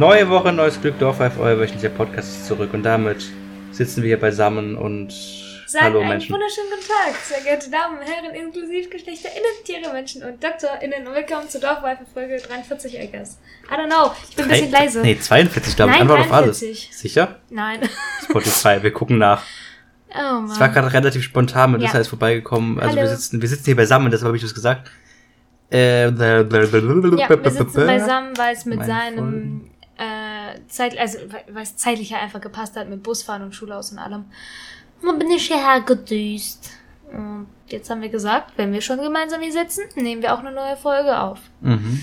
Neue Woche, neues Glück, Dorf euer wöchentlicher Podcast ist zurück. Und damit sitzen wir hier beisammen und Sagen hallo einen Menschen. wunderschönen guten Tag, sehr geehrte Damen und Herren, inklusiv GeschlechterInnen, Tiere, Menschen und DoktorInnen und willkommen zur Dorfweife Folge 43, I guess. I don't know, ich bin ein bisschen leise. Nee, 42, glaube ich. Antwort auf alles. 43. Sicher? Nein. Spotify, wir gucken nach. Oh Es war Mann. gerade relativ spontan, und Ja. ist vorbeigekommen. Also wir sitzen, wir sitzen hier beisammen, deshalb habe ich das gesagt. Äh, Ja, wir sitzen beisammen, weil es mit seinem äh, Zeit, also weil es zeitlich einfach gepasst hat mit Busfahren und Schulhaus und allem. Und bin ich hierher gedüst. Und jetzt haben wir gesagt, wenn wir schon gemeinsam hier sitzen, nehmen wir auch eine neue Folge auf. Mhm.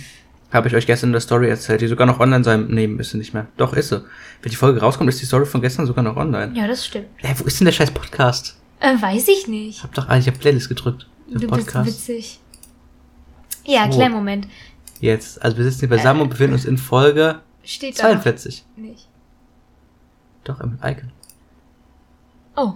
Habe ich euch gestern in der Story erzählt, die sogar noch online sein. Nee, ist sie nicht mehr. Doch, ist sie. Wenn die Folge rauskommt, ist die Story von gestern sogar noch online. Ja, das stimmt. Hä, wo ist denn der scheiß Podcast? Äh, weiß ich nicht. Ich hab doch eigentlich auf Playlist gedrückt. Du bist Podcast. witzig. Ja, So. kleinen Moment. Jetzt. Also wir sitzen hier beisammen und befinden uns in Folge Steht da noch 42. nicht. Doch, im Icon. Oh.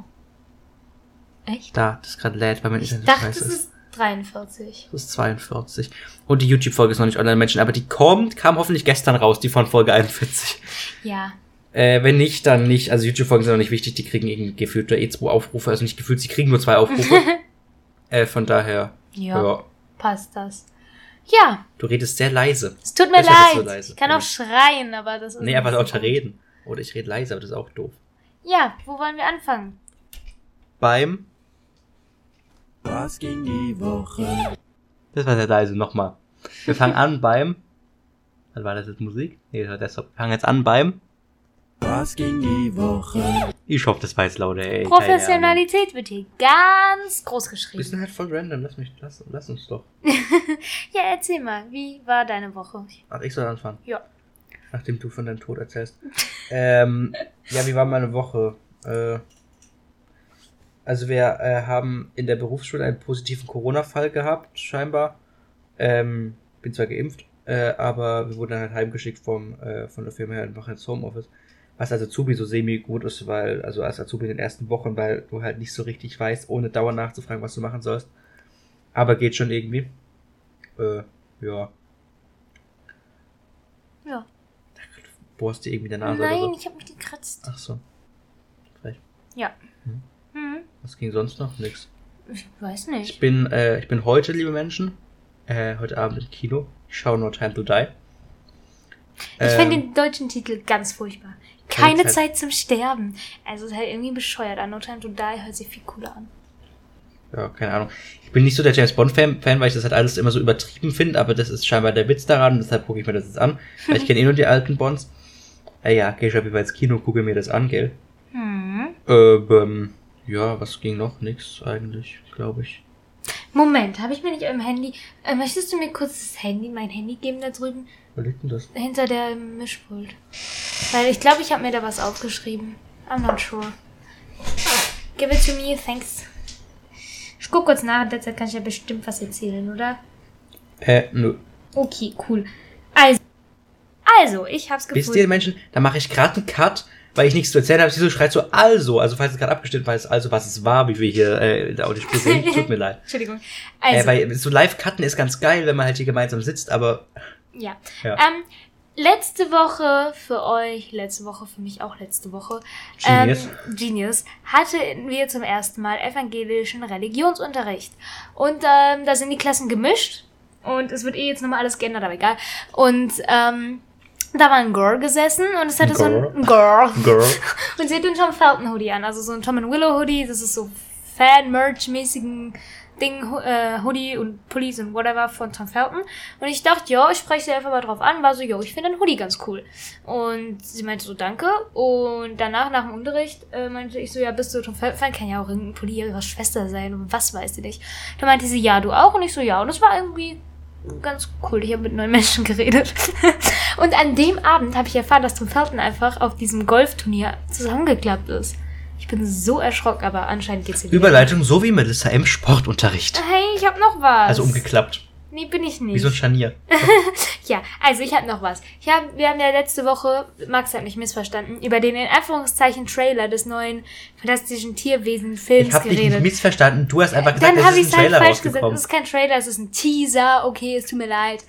Echt? Da, das gerade lädt, weil mein Ich Internet dachte, scheiße ist. ist 43. Das ist 42. Und die YouTube-Folge ist noch nicht online, Menschen. Aber die kommt, kam hoffentlich gestern raus, die von Folge 41. Ja. Äh, wenn nicht, dann nicht. Also YouTube-Folgen sind noch nicht wichtig, die kriegen irgendwie gefühlt nur eh zwei Aufrufe. Also nicht gefühlt, sie kriegen nur zwei Aufrufe. äh, von daher, Ja, ja. passt das. Ja, Du redest sehr leise. es tut mir Deshalb leid. leise. ich kann auch schreien, aber das ist. Nee, so lauter reden. Oder ich rede leise, aber das ist auch doof. Ja, wo wollen wir anfangen? Beim, Was ging die Woche? das war sehr leise, nochmal. Wir fangen an beim, was war das jetzt Musik? Nee, das war Desktop. Wir fangen jetzt an beim, Was ging die Woche? ich hoffe, das war jetzt lauter, ey. Professionalität wird hier ganz groß Wir geschrieben. sind halt voll random, lass mich, lass, lass uns doch. Ja, erzähl mal, wie war deine Woche? Ach, ich soll anfangen. Ja. Nachdem du von deinem Tod erzählst. ähm, ja, wie war meine Woche? Äh, also wir äh, haben in der Berufsschule einen positiven Corona-Fall gehabt, scheinbar. Ähm, bin zwar geimpft, äh, aber wir wurden dann halt heimgeschickt vom, äh, von der Firma her und machen jetzt Homeoffice. Was als Azubi so semi gut ist, weil, also als Azubi in den ersten Wochen, weil du halt nicht so richtig weißt, ohne dauernd nachzufragen, was du machen sollst. Aber geht schon irgendwie. Äh, ja. Ja. Bohrst dir irgendwie der Nase oder Nein, so? ich habe mich gekratzt. Ach so. Frech. Ja. Was ging sonst noch? Nix. ich weiß Ich nicht. bin, äh, ich bin heute, liebe Menschen, äh, heute Abend im Kino. Ich schaue No Time to Die. Ich Ähm, finde den deutschen Titel ganz furchtbar. Keine Keine Zeit zum Sterben. Also ist halt irgendwie bescheuert. An No Time to Die hört sich viel cooler an. Ja, keine Ahnung. Ich bin nicht so der James Bond-Fan, Fan, weil ich das halt alles immer so übertrieben finde, aber das ist scheinbar der Witz daran, deshalb gucke ich mir das jetzt an. Weil ich kenne eh nur die alten Bonds. Äh, ja, geh ich auf jeden Fall ins Kino, gucke mir das an, gell? Hm. Äh, ähm, ja, was ging noch? Nix eigentlich, glaube ich. Moment, habe ich mir nicht im Handy. Äh, möchtest du mir kurz das Handy, mein Handy geben da drüben? Wo liegt denn das? Hinter der Mischpult. Weil ich glaube, ich habe mir da was aufgeschrieben. I'm not sure. Give it to me, thanks. Ich guck kurz nach, in der Zeit kann ich ja bestimmt was erzählen, oder? Äh, nö. Okay, cool. Also, also ich hab's Wisst ihr, gefunden. Menschen, da mache ich gerade einen Cut, weil ich nichts zu erzählen habe. Sie so schreit so also, also falls es gerade abgestimmt war, ist also was es war, wie wir hier äh, in der Audiospur sehen. Tut mir leid. Entschuldigung. äh, Also, weil so Live-Cutten ist ganz geil, wenn man halt hier gemeinsam sitzt, aber ja. Ja. Ähm, letzte Woche für euch, letzte Woche für mich auch letzte Woche, Genius. Ähm, Genius, hatten wir zum ersten Mal evangelischen Religionsunterricht. Und ähm, da sind die Klassen gemischt. Und es wird eh jetzt nochmal alles geändert, aber egal. Und ähm, da war ein Girl gesessen und es hatte so Girl. ein Girl. Girl. Und sie hat einen Tom Felton Hoodie an, also so ein Tom and Willow Hoodie, das ist so Fan-Merch-mäßigen Ding, äh, Hoodie und Pullis und whatever von Tom Felton. Und ich dachte, ja, ich spreche sie einfach mal drauf an, war so, jo, ich finde den Hoodie ganz cool. Und sie meinte so, danke. Und danach, nach dem Unterricht, äh, meinte ich so, ja, bist du Tom Felton-Fan? Kann ja auch irgendein Pulli ihrer Schwester sein und was weiß ich nicht. Dann meinte sie, ja, du auch? Und ich so, ja. Und es war irgendwie ganz cool. Ich habe mit neuen Menschen geredet. Und an dem Abend habe ich erfahren, dass Tom Felton einfach auf diesem Golfturnier zusammengeklappt ist. Ich bin so erschrocken, aber anscheinend geht's ihm wieder. Überleitung, so wie Melissa im Sportunterricht. Hey, ich habe noch was. Also umgeklappt. Nee, bin ich nicht. Wie so ein Scharnier. Ja, also ich habe noch was. Ich hab, wir haben ja letzte Woche, Max hat mich missverstanden, über den in Anführungszeichen Trailer des neuen Fantastischen Tierwesen-Films Ich habe dich nicht geredet. missverstanden. Du hast einfach gesagt, Dann es ist ich ein es halt Trailer falsch gesagt. Es ist kein Trailer, es ist ein Teaser. Okay, es tut mir leid.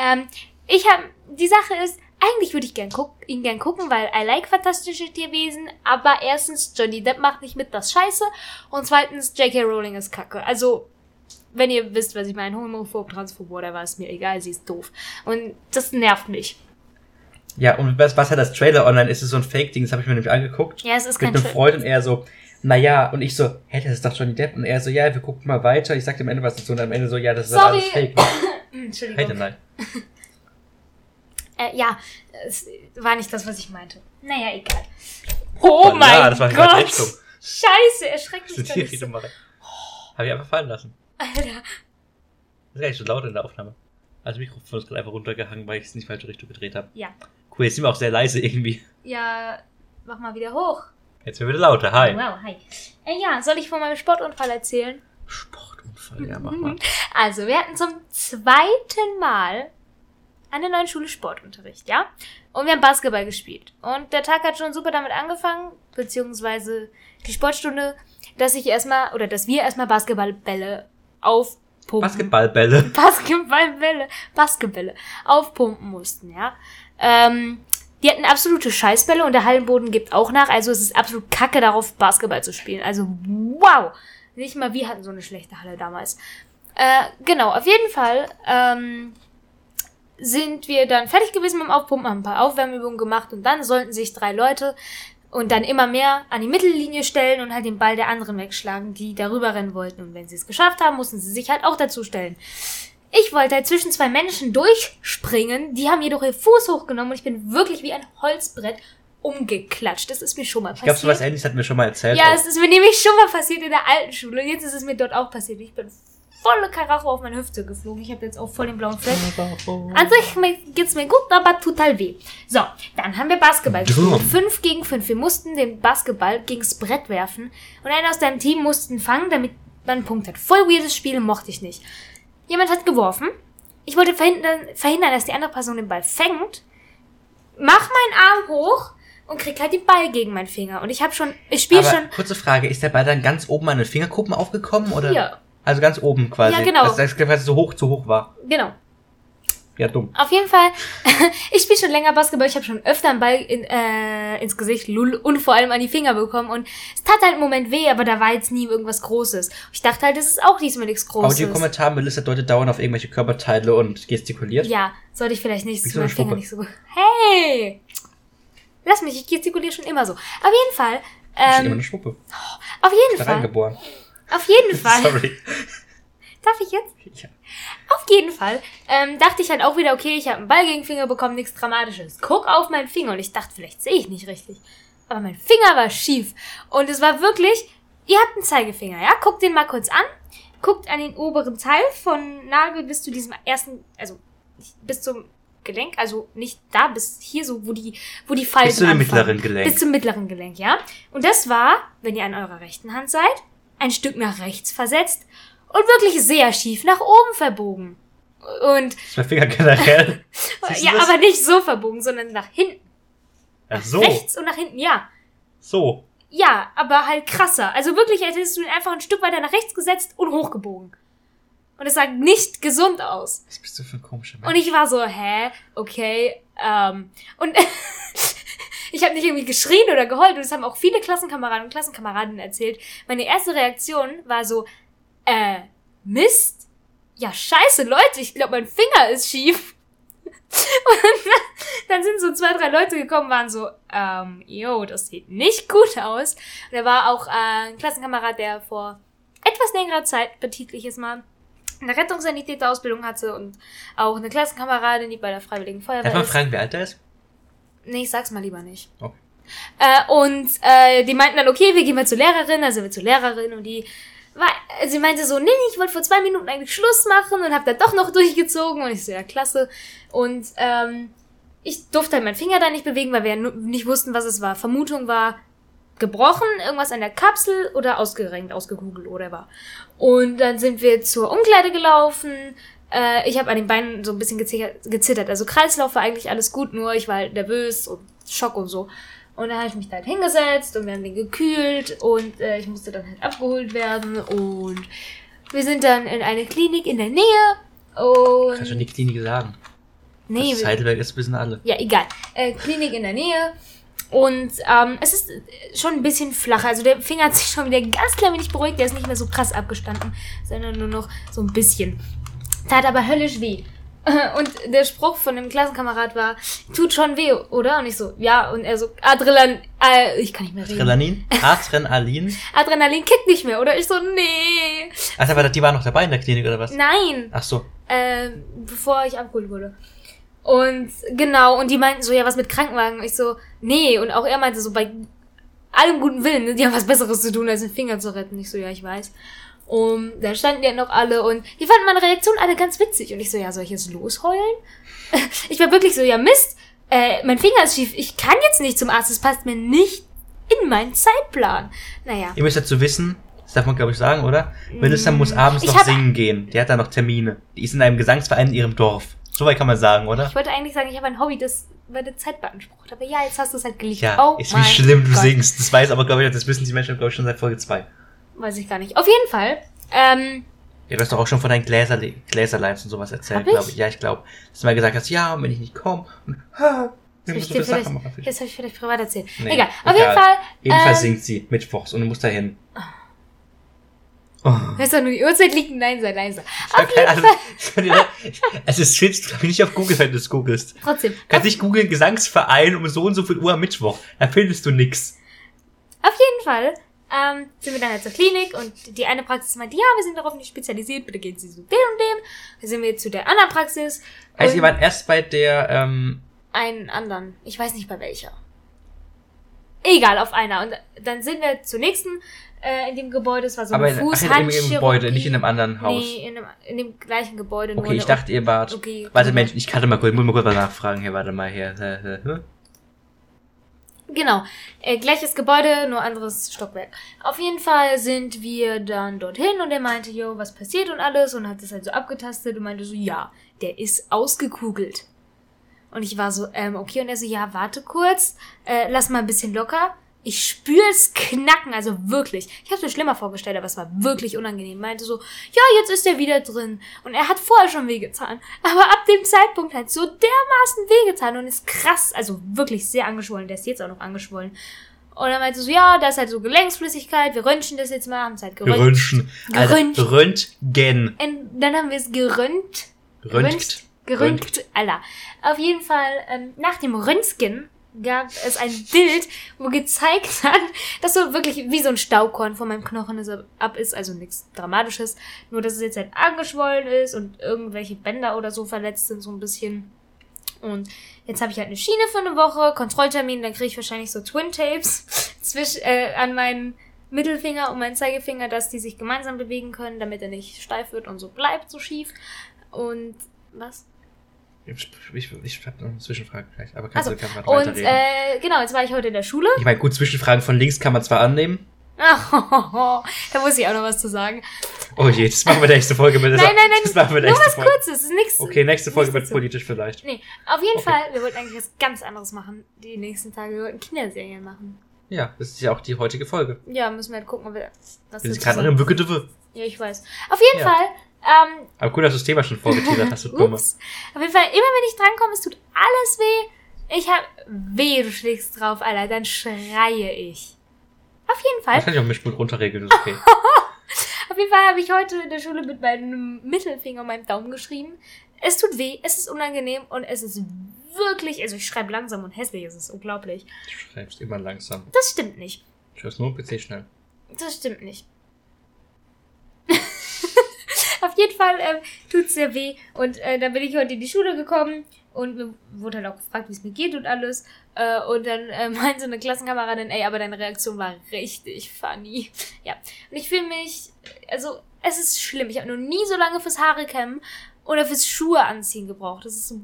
Ähm, ich habe, die Sache ist, eigentlich würde ich gern guck, ihn gern gucken, weil I like fantastische Tierwesen, aber erstens, Johnny Depp macht nicht mit, das ist scheiße. Und zweitens, J.K. Rowling ist kacke. Also, wenn ihr wisst, was ich meine, homophob, transphob, whatever, ist mir egal, sie ist doof. Und das nervt mich. Ja, und was, was hat das Trailer online? Ist es so ein Fake-Ding? Das habe ich mir nämlich angeguckt. Ja, es ist mit kein einem Tra- Freund und er so, naja, und ich so, hä, das ist doch Johnny Depp. Und er so, ja, wir gucken mal weiter. Ich sagte am Ende was dazu und am Ende so, ja, das ist Sorry. alles Fake. Entschuldigung. Hey, nein. Äh, ja, es war nicht das, was ich meinte. Naja, egal. Oh Hoppala, mein das war Gott! Scheiße, erschreckt mich doch nicht so. Habe ich einfach fallen lassen. Alter. Das ist gar nicht so laut in der Aufnahme. Also Mikrofon ist gerade einfach runtergehangen, weil ich es in die falsche Richtung gedreht habe. Ja. Cool, jetzt sind wir auch sehr leise irgendwie. Ja, mach mal wieder hoch. Jetzt wird wieder lauter. Hi. Wow, hi. Äh, ja, soll ich von meinem Sportunfall erzählen? Sportunfall, ja, mach mal. Also, wir hatten zum zweiten Mal an der neuen Schule Sportunterricht, ja? Und wir haben Basketball gespielt. Und der Tag hat schon super damit angefangen, beziehungsweise die Sportstunde, dass ich erstmal, oder dass wir erstmal Basketballbälle aufpumpen. Basketballbälle. Basketballbälle, Basketbälle aufpumpen mussten, ja. Ähm, die hatten absolute Scheißbälle und der Hallenboden gibt auch nach, also es ist absolut kacke darauf, Basketball zu spielen. Also, wow! Nicht mal wir hatten so eine schlechte Halle damals. Äh, genau, auf jeden Fall, ähm, sind wir dann fertig gewesen mit dem Aufpumpen, haben ein paar Aufwärmübungen gemacht und dann sollten sich drei Leute und dann immer mehr an die Mittellinie stellen und halt den Ball der anderen wegschlagen, die darüber rennen wollten. Und wenn sie es geschafft haben, mussten sie sich halt auch dazu stellen. Ich wollte halt zwischen zwei Menschen durchspringen, die haben jedoch ihr Fuß hochgenommen und ich bin wirklich wie ein Holzbrett umgeklatscht. Das ist mir schon mal Ich glaube, passiert. sowas ähnliches hatten wir schon mal erzählt. ja, es ist mir nämlich schon mal passiert in der alten Schule und jetzt ist es mir dort auch passiert. Ich bin volle Karacho auf meine Hüfte geflogen. Ich habe jetzt auch voll den blauen Fleck. An sich mir- geht's mir gut, aber tut halt weh. So, dann haben wir Basketball gespielt. Dumm. Fünf gegen fünf. Wir mussten den Basketball gegens Brett werfen und einer aus deinem Team mussten fangen, damit man einen Punkt hat. Voll weirdes Spiel, mochte ich nicht. Jemand hat geworfen. Ich wollte verhindern, verhindern, dass die andere Person den Ball fängt. Mach meinen Arm hoch und krieg halt den Ball gegen meinen Finger. Und ich habe schon, ich spiele schon. kurze Frage, ist der Ball dann ganz oben an den Fingerkuppen aufgekommen? Oder? Ja. Also ganz oben quasi. Ja, genau. Dass das quasi so hoch zu hoch war. Genau. Ja, dumm. Auf jeden Fall, ich spiele schon länger Basketball. Ich habe schon öfter einen Ball in, äh, ins Gesicht lul, und vor allem an die Finger bekommen. Und es tat halt im Moment weh, aber da war jetzt nie irgendwas Großes. Ich dachte halt, das ist auch diesmal nichts Großes. Audiokommentar, Melissa deutet dauernd auf irgendwelche Körperteile und gestikuliert. Ja, sollte ich vielleicht nicht. Ist so mein eine Finger nicht so gut. Hey! Lass mich, ich gestikuliere schon immer so. Auf jeden Fall. Ich bin immer Ähm, eine Schwuppe. auf jeden Fall. reingeboren. Auf jeden Fall. Sorry. Darf ich jetzt? Ja. Auf jeden Fall ähm, dachte ich halt auch wieder, okay, ich habe einen Ball gegen den Finger bekommen, nichts Dramatisches. Guck auf meinen Finger und ich dachte, vielleicht sehe ich nicht richtig. Aber mein Finger war schief. Und es war wirklich, ihr habt einen Zeigefinger, ja? Guckt den mal kurz an. Guckt an den oberen Teil von Nagel bis zu diesem ersten, also bis zum Gelenk, also nicht da, bis hier so, wo die, wo die Falten Bis zu dem anfangen. mittleren Gelenk. Bis zum mittleren Gelenk, ja? Und das war, wenn ihr an eurer rechten Hand seid, ein Stück nach rechts versetzt und wirklich sehr schief nach oben verbogen. Und mein Finger generell. Ja, das? aber nicht so verbogen, sondern nach hinten. Ach so. Rechts und nach hinten, ja. So. Ja, aber halt krasser. Also wirklich, als hättest du ihn einfach ein Stück weiter nach rechts gesetzt und hochgebogen. Und es sah nicht gesund aus. Was bist du für ein komischer Mensch? Und ich war so, hä? Okay. Ähm, und ich habe nicht irgendwie geschrien oder geheult. Und das haben auch viele Klassenkameraden und Klassenkameradinnen erzählt. Meine erste Reaktion war so, äh, Mist? Ja, scheiße, Leute, ich glaube, mein Finger ist schief. Und dann sind so zwei, drei Leute gekommen, waren so, ähm, yo, das sieht nicht gut aus. Und da war auch äh, ein Klassenkamerad, der vor etwas längerer Zeit, betitlich es mal, eine Rettungssanitäterausbildung hatte und auch eine Klassenkameradin, die bei der Freiwilligen Darf Feuerwehr man ist. fragen, wie alt er ist? Nee, ich sag's mal lieber nicht. Okay. Äh, und äh, die meinten dann, okay, wir gehen mal zur Lehrerin, also wir zur Lehrerin und die war, sie meinte so, nee, ich wollte vor zwei Minuten eigentlich Schluss machen und hab dann doch noch durchgezogen und ich so, ja, klasse. Und ähm, ich durfte halt meinen Finger da nicht bewegen, weil wir ja nicht wussten, was es war. Vermutung war gebrochen, irgendwas an der Kapsel oder ausgerenkt, ausgekugelt oder war. Und dann sind wir zur Umkleide gelaufen, Äh, ich habe an den Beinen so ein bisschen gezittert. Also Kreislauf war eigentlich alles gut, nur ich war halt nervös und Schock und so. Und dann habe ich mich da halt hingesetzt und wir haben den gekühlt und äh, ich musste dann halt abgeholt werden und wir sind dann in eine Klinik in der Nähe und Kannst du die Klinik sagen? nee, das Heidelberg ist wissen alle. ja, egal. Äh, Klinik in der Nähe. Und ähm, es ist schon ein bisschen flacher. Also der Finger hat sich schon wieder ganz klein wenig beruhigt. Der ist nicht mehr so krass abgestanden, sondern nur noch so ein bisschen. Tat aber höllisch weh. Und der Spruch von dem Klassenkamerad war, tut schon weh, oder? Und ich so, ja. Und er so, Adrenalin, äh, ich kann nicht mehr reden. Adrenalin? Adrenalin? Adrenalin kickt nicht mehr, oder? Ich so, nee. Ach, aber die war noch dabei in der Klinik oder was? Nein. Ach so. äh, bevor ich abgeholt wurde. Und genau, und die meinten so, ja, was mit Krankenwagen? Ich so, nee, und auch er meinte so, bei allem guten Willen, ne, die haben was Besseres zu tun, als den Finger zu retten. Ich so, ja, ich weiß. Und da standen ja noch alle und die fanden meine Reaktion alle ganz witzig. Und ich so, ja, soll ich jetzt losheulen? ich war wirklich so, ja, Mist, äh, mein Finger ist schief, ich kann jetzt nicht zum Arzt, es passt mir nicht in meinen Zeitplan. Naja. Ihr müsst dazu wissen, das darf man glaube ich sagen, oder? Melissa muss abends Ich noch singen gehen. Die hat da noch Termine. Die ist in einem Gesangsverein in ihrem Dorf. So weit kann man sagen, oder? Ich wollte eigentlich sagen, ich habe ein Hobby, das meine Zeit beansprucht. Aber ja, jetzt hast du es halt gelegt. Ja, oh ist wie schlimm du Gott. singst. Das weiß aber, glaube ich, das wissen die Menschen, glaube ich, schon seit Folge 2. Weiß ich gar nicht. Auf jeden Fall. Ähm, Ja, du hast doch auch schon von deinen Gläser, Gläserleins und sowas erzählt, glaube ich. Ja, ich glaube. Dass du mal gesagt hast, ja, und wenn ich nicht komme, und, ha, wir das habe ich vielleicht privat erzählt. Nee, egal. Auf egal. jeden Fall. Jedenfalls ähm, singt sie mittwochs und du musst dahin. Oh. Weißt du, nur die Uhrzeit liegt Nein, sei leise. Ich hab Auf jeden Ahnung. Fall. Es ist shit, du nicht auf Google, wenn du es googelst. Trotzdem. Kannst nicht googeln Gesangsverein um so und so viel Uhr am Mittwoch. Da findest du nix. Auf jeden Fall ähm, sind wir dann halt zur Klinik und die eine Praxis meinte, ja, wir sind darauf nicht spezialisiert, bitte gehen Sie zu dem und dem. Dann sind wir zu der anderen Praxis. Heißt, und ihr wart erst bei der, ähm, einen anderen. Ich weiß nicht bei welcher. Egal, auf einer. Und dann sind wir zur nächsten äh, in dem Gebäude. Es war so aber eine in, ach, in, im, Fußhandchirurgie. im Gebäude, nicht in einem anderen Haus. Nee, in, dem, in dem gleichen Gebäude. nur okay, ich dachte, ihr wart. Okay, warte. Mensch, ich kann mal kurz, muss mal kurz was nachfragen hier, warte mal hier. Genau. Äh, gleiches Gebäude, nur anderes Stockwerk. Auf jeden Fall sind wir dann dorthin und er meinte, yo, was passiert und alles und hat das halt so abgetastet und meinte so, ja, der ist ausgekugelt. Und ich war so, ähm, okay, und er so, ja, warte kurz, äh, lass mal ein bisschen locker. Ich spüre es knacken, also wirklich. Ich habe mir schlimmer vorgestellt, aber es war wirklich unangenehm. Meinte so, ja, jetzt ist er wieder drin. Und er hat vorher schon wehgetan. Aber ab dem Zeitpunkt hat so dermaßen wehgetan und ist krass, also wirklich sehr angeschwollen. Der ist jetzt auch noch angeschwollen. Und er meinte so, ja, da ist halt so Gelenksflüssigkeit, wir röntgen das jetzt mal, haben es halt geröntgt. Geröntgen. Also. Röntgen. Und dann haben wir es geröntgt. Röntgt. Geröntgt. Alla. Auf jeden Fall, ähm, nach dem Röntgen gab es ein Bild, wo gezeigt hat, dass so wirklich wie so ein Staubkorn von meinem Knochen ist, ab ist, also nichts Dramatisches. Nur, dass es jetzt halt angeschwollen ist und irgendwelche Bänder oder so verletzt sind, so ein bisschen. Und jetzt habe ich halt eine Schiene für eine Woche, Kontrolltermin, dann kriege ich wahrscheinlich so Twin Tapes zwischen, äh, an meinen Mittelfinger und meinen Zeigefinger, dass die sich gemeinsam bewegen können, damit er nicht steif wird und so bleibt, so schief. Und was? Ich, ich, ich hab noch eine Zwischenfrage gleich, aber kannst Also, du gerne und weiterreden. äh, genau, jetzt war ich heute in der Schule. ich meine, gut, Zwischenfragen von links kann man zwar annehmen. da muss ich auch noch was zu sagen. Oh je, das machen wir nächsten Folge mit. Nein, nein, nein, Das machen wir der Nur was Folge. Kurzes, ist nichts. Okay, nächste Folge wird politisch vielleicht. Nee, auf jeden Okay. Fall, wir wollten eigentlich was ganz anderes machen, die nächsten Tage. Wir wollten Kinderserien machen. Ja, das ist ja auch die heutige Folge. Ja, müssen wir halt gucken, ob wir was Wir sind dazu keine sagen. anderen Wücke Ja, ich weiß. Auf jeden Ja. Fall, ähm, Aber cool, dass du das Thema schon vorgeteasert hast, du Dumme. Auf jeden Fall, immer wenn ich drankomme, es tut alles weh. Ich hab weh, du schlägst drauf, Alter. Dann schreie ich. Auf jeden Fall. Das kann ich auch Mischpult runterregeln, ist okay. Auf jeden Fall habe ich heute in der Schule mit meinem Mittelfinger und meinem Daumen geschrieben. Es tut weh, es ist unangenehm und es ist wirklich, also ich schreibe langsam und hässlich, es ist unglaublich. Du schreibst immer langsam. Das stimmt nicht. Ich hör's nur PC schnell. Das stimmt nicht. Auf jeden Fall ähm, tut's sehr weh. Und äh, dann bin ich heute in die Schule gekommen und mir wurde halt auch gefragt, wie es mir geht und alles. Äh, und dann äh, meinte eine Klassenkameradin, ey, aber deine Reaktion war richtig funny. Ja. Und ich fühle mich, also es ist schlimm. Ich habe noch nie so lange fürs Haare kämmen oder fürs Schuhe anziehen gebraucht. Das ist so,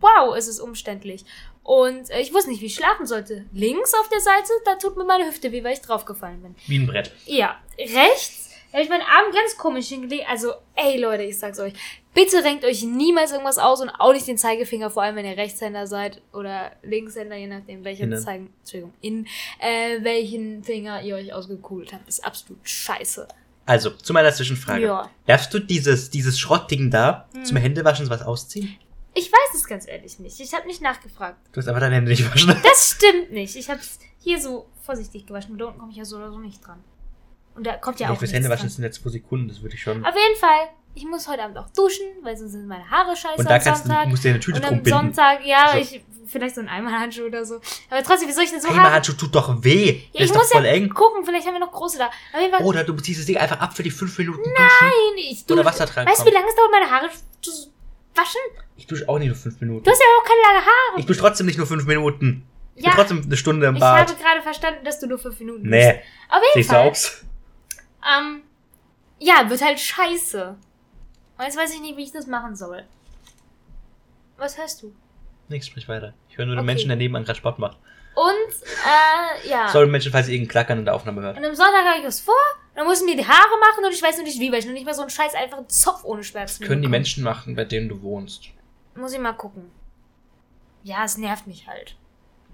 wow, es ist umständlich. Und äh, ich wusste nicht, wie ich schlafen sollte. Links auf der Seite, da tut mir meine Hüfte weh, weil ich draufgefallen bin. Wie ein Brett. Ja, rechts Da habe ich meinen Arm ganz komisch hingelegt. Also, ey Leute, ich sag's euch. Bitte renkt euch niemals irgendwas aus und auch nicht den Zeigefinger, vor allem wenn ihr Rechtshänder seid oder Linkshänder, je nachdem, welcher Innen. Zeigen, Entschuldigung, in äh, welchen Finger ihr euch ausgekugelt habt. Ist absolut scheiße. Also, zu meiner Zwischenfrage. Ja. Hm. Darfst du dieses, dieses Schrottding da zum Händewaschen was ausziehen? Ich weiß es ganz ehrlich nicht. Ich habe nicht nachgefragt. Du hast aber deine Hände nicht waschen. Das stimmt nicht. Ich habe es hier so vorsichtig gewaschen. Und da unten komme ich ja so oder so nicht dran. Und da kommt ja auch fürs Händewaschen sind jetzt zwei Sekunden, das würde ich schon. Auf jeden Fall. Ich muss heute Abend auch duschen, weil sonst sind meine Haare scheiße Und da kannst du, Sonntag. musst du dir eine Tüte und drum am binden. Sonntag, ja, Also- ich, vielleicht so ein Einmalhandschuh oder so. Aber trotzdem, wie soll ich denn so Einmal Haare... Handschuh tut doch weh. Ja, ich ist doch muss voll ja eng. gucken, vielleicht haben wir noch große da. Fall, Oder du ziehst das Ding einfach ab für die fünf Minuten duschen. nein, ich dusche. Oder Wasser dran Weißt du, wie lange es dauert, meine Haare zu waschen? Ich dusche auch nicht nur fünf Minuten. Du hast ja auch keine lange Haare. Ich dusche trotzdem nicht nur fünf Minuten. Ich Ja. bin trotzdem eine Stunde im Ich Bad. habe gerade verstanden, dass du nur fünf Minuten Nee. duschst. Auf jeden Fall. aus? Ähm, ja, wird halt scheiße. Und jetzt weiß ich nicht, wie ich das machen soll. Was hörst du? Nix, sprich weiter. Ich höre nur den Okay. Menschen, der nebenan gerade Sport macht. Und, äh, ja. Sorry, Menschen, falls ihr irgendein Klackern in der Aufnahme hört. Und am Sonntag habe ich was vor, dann muss ich mir die Haare machen und ich weiß noch nicht wie, weil ich noch nicht mal so einen scheiß einfachen Zopf ohne Schmerzen Können die bekomme. Menschen machen, bei denen du wohnst? Muss ich mal gucken. Ja, es nervt mich halt.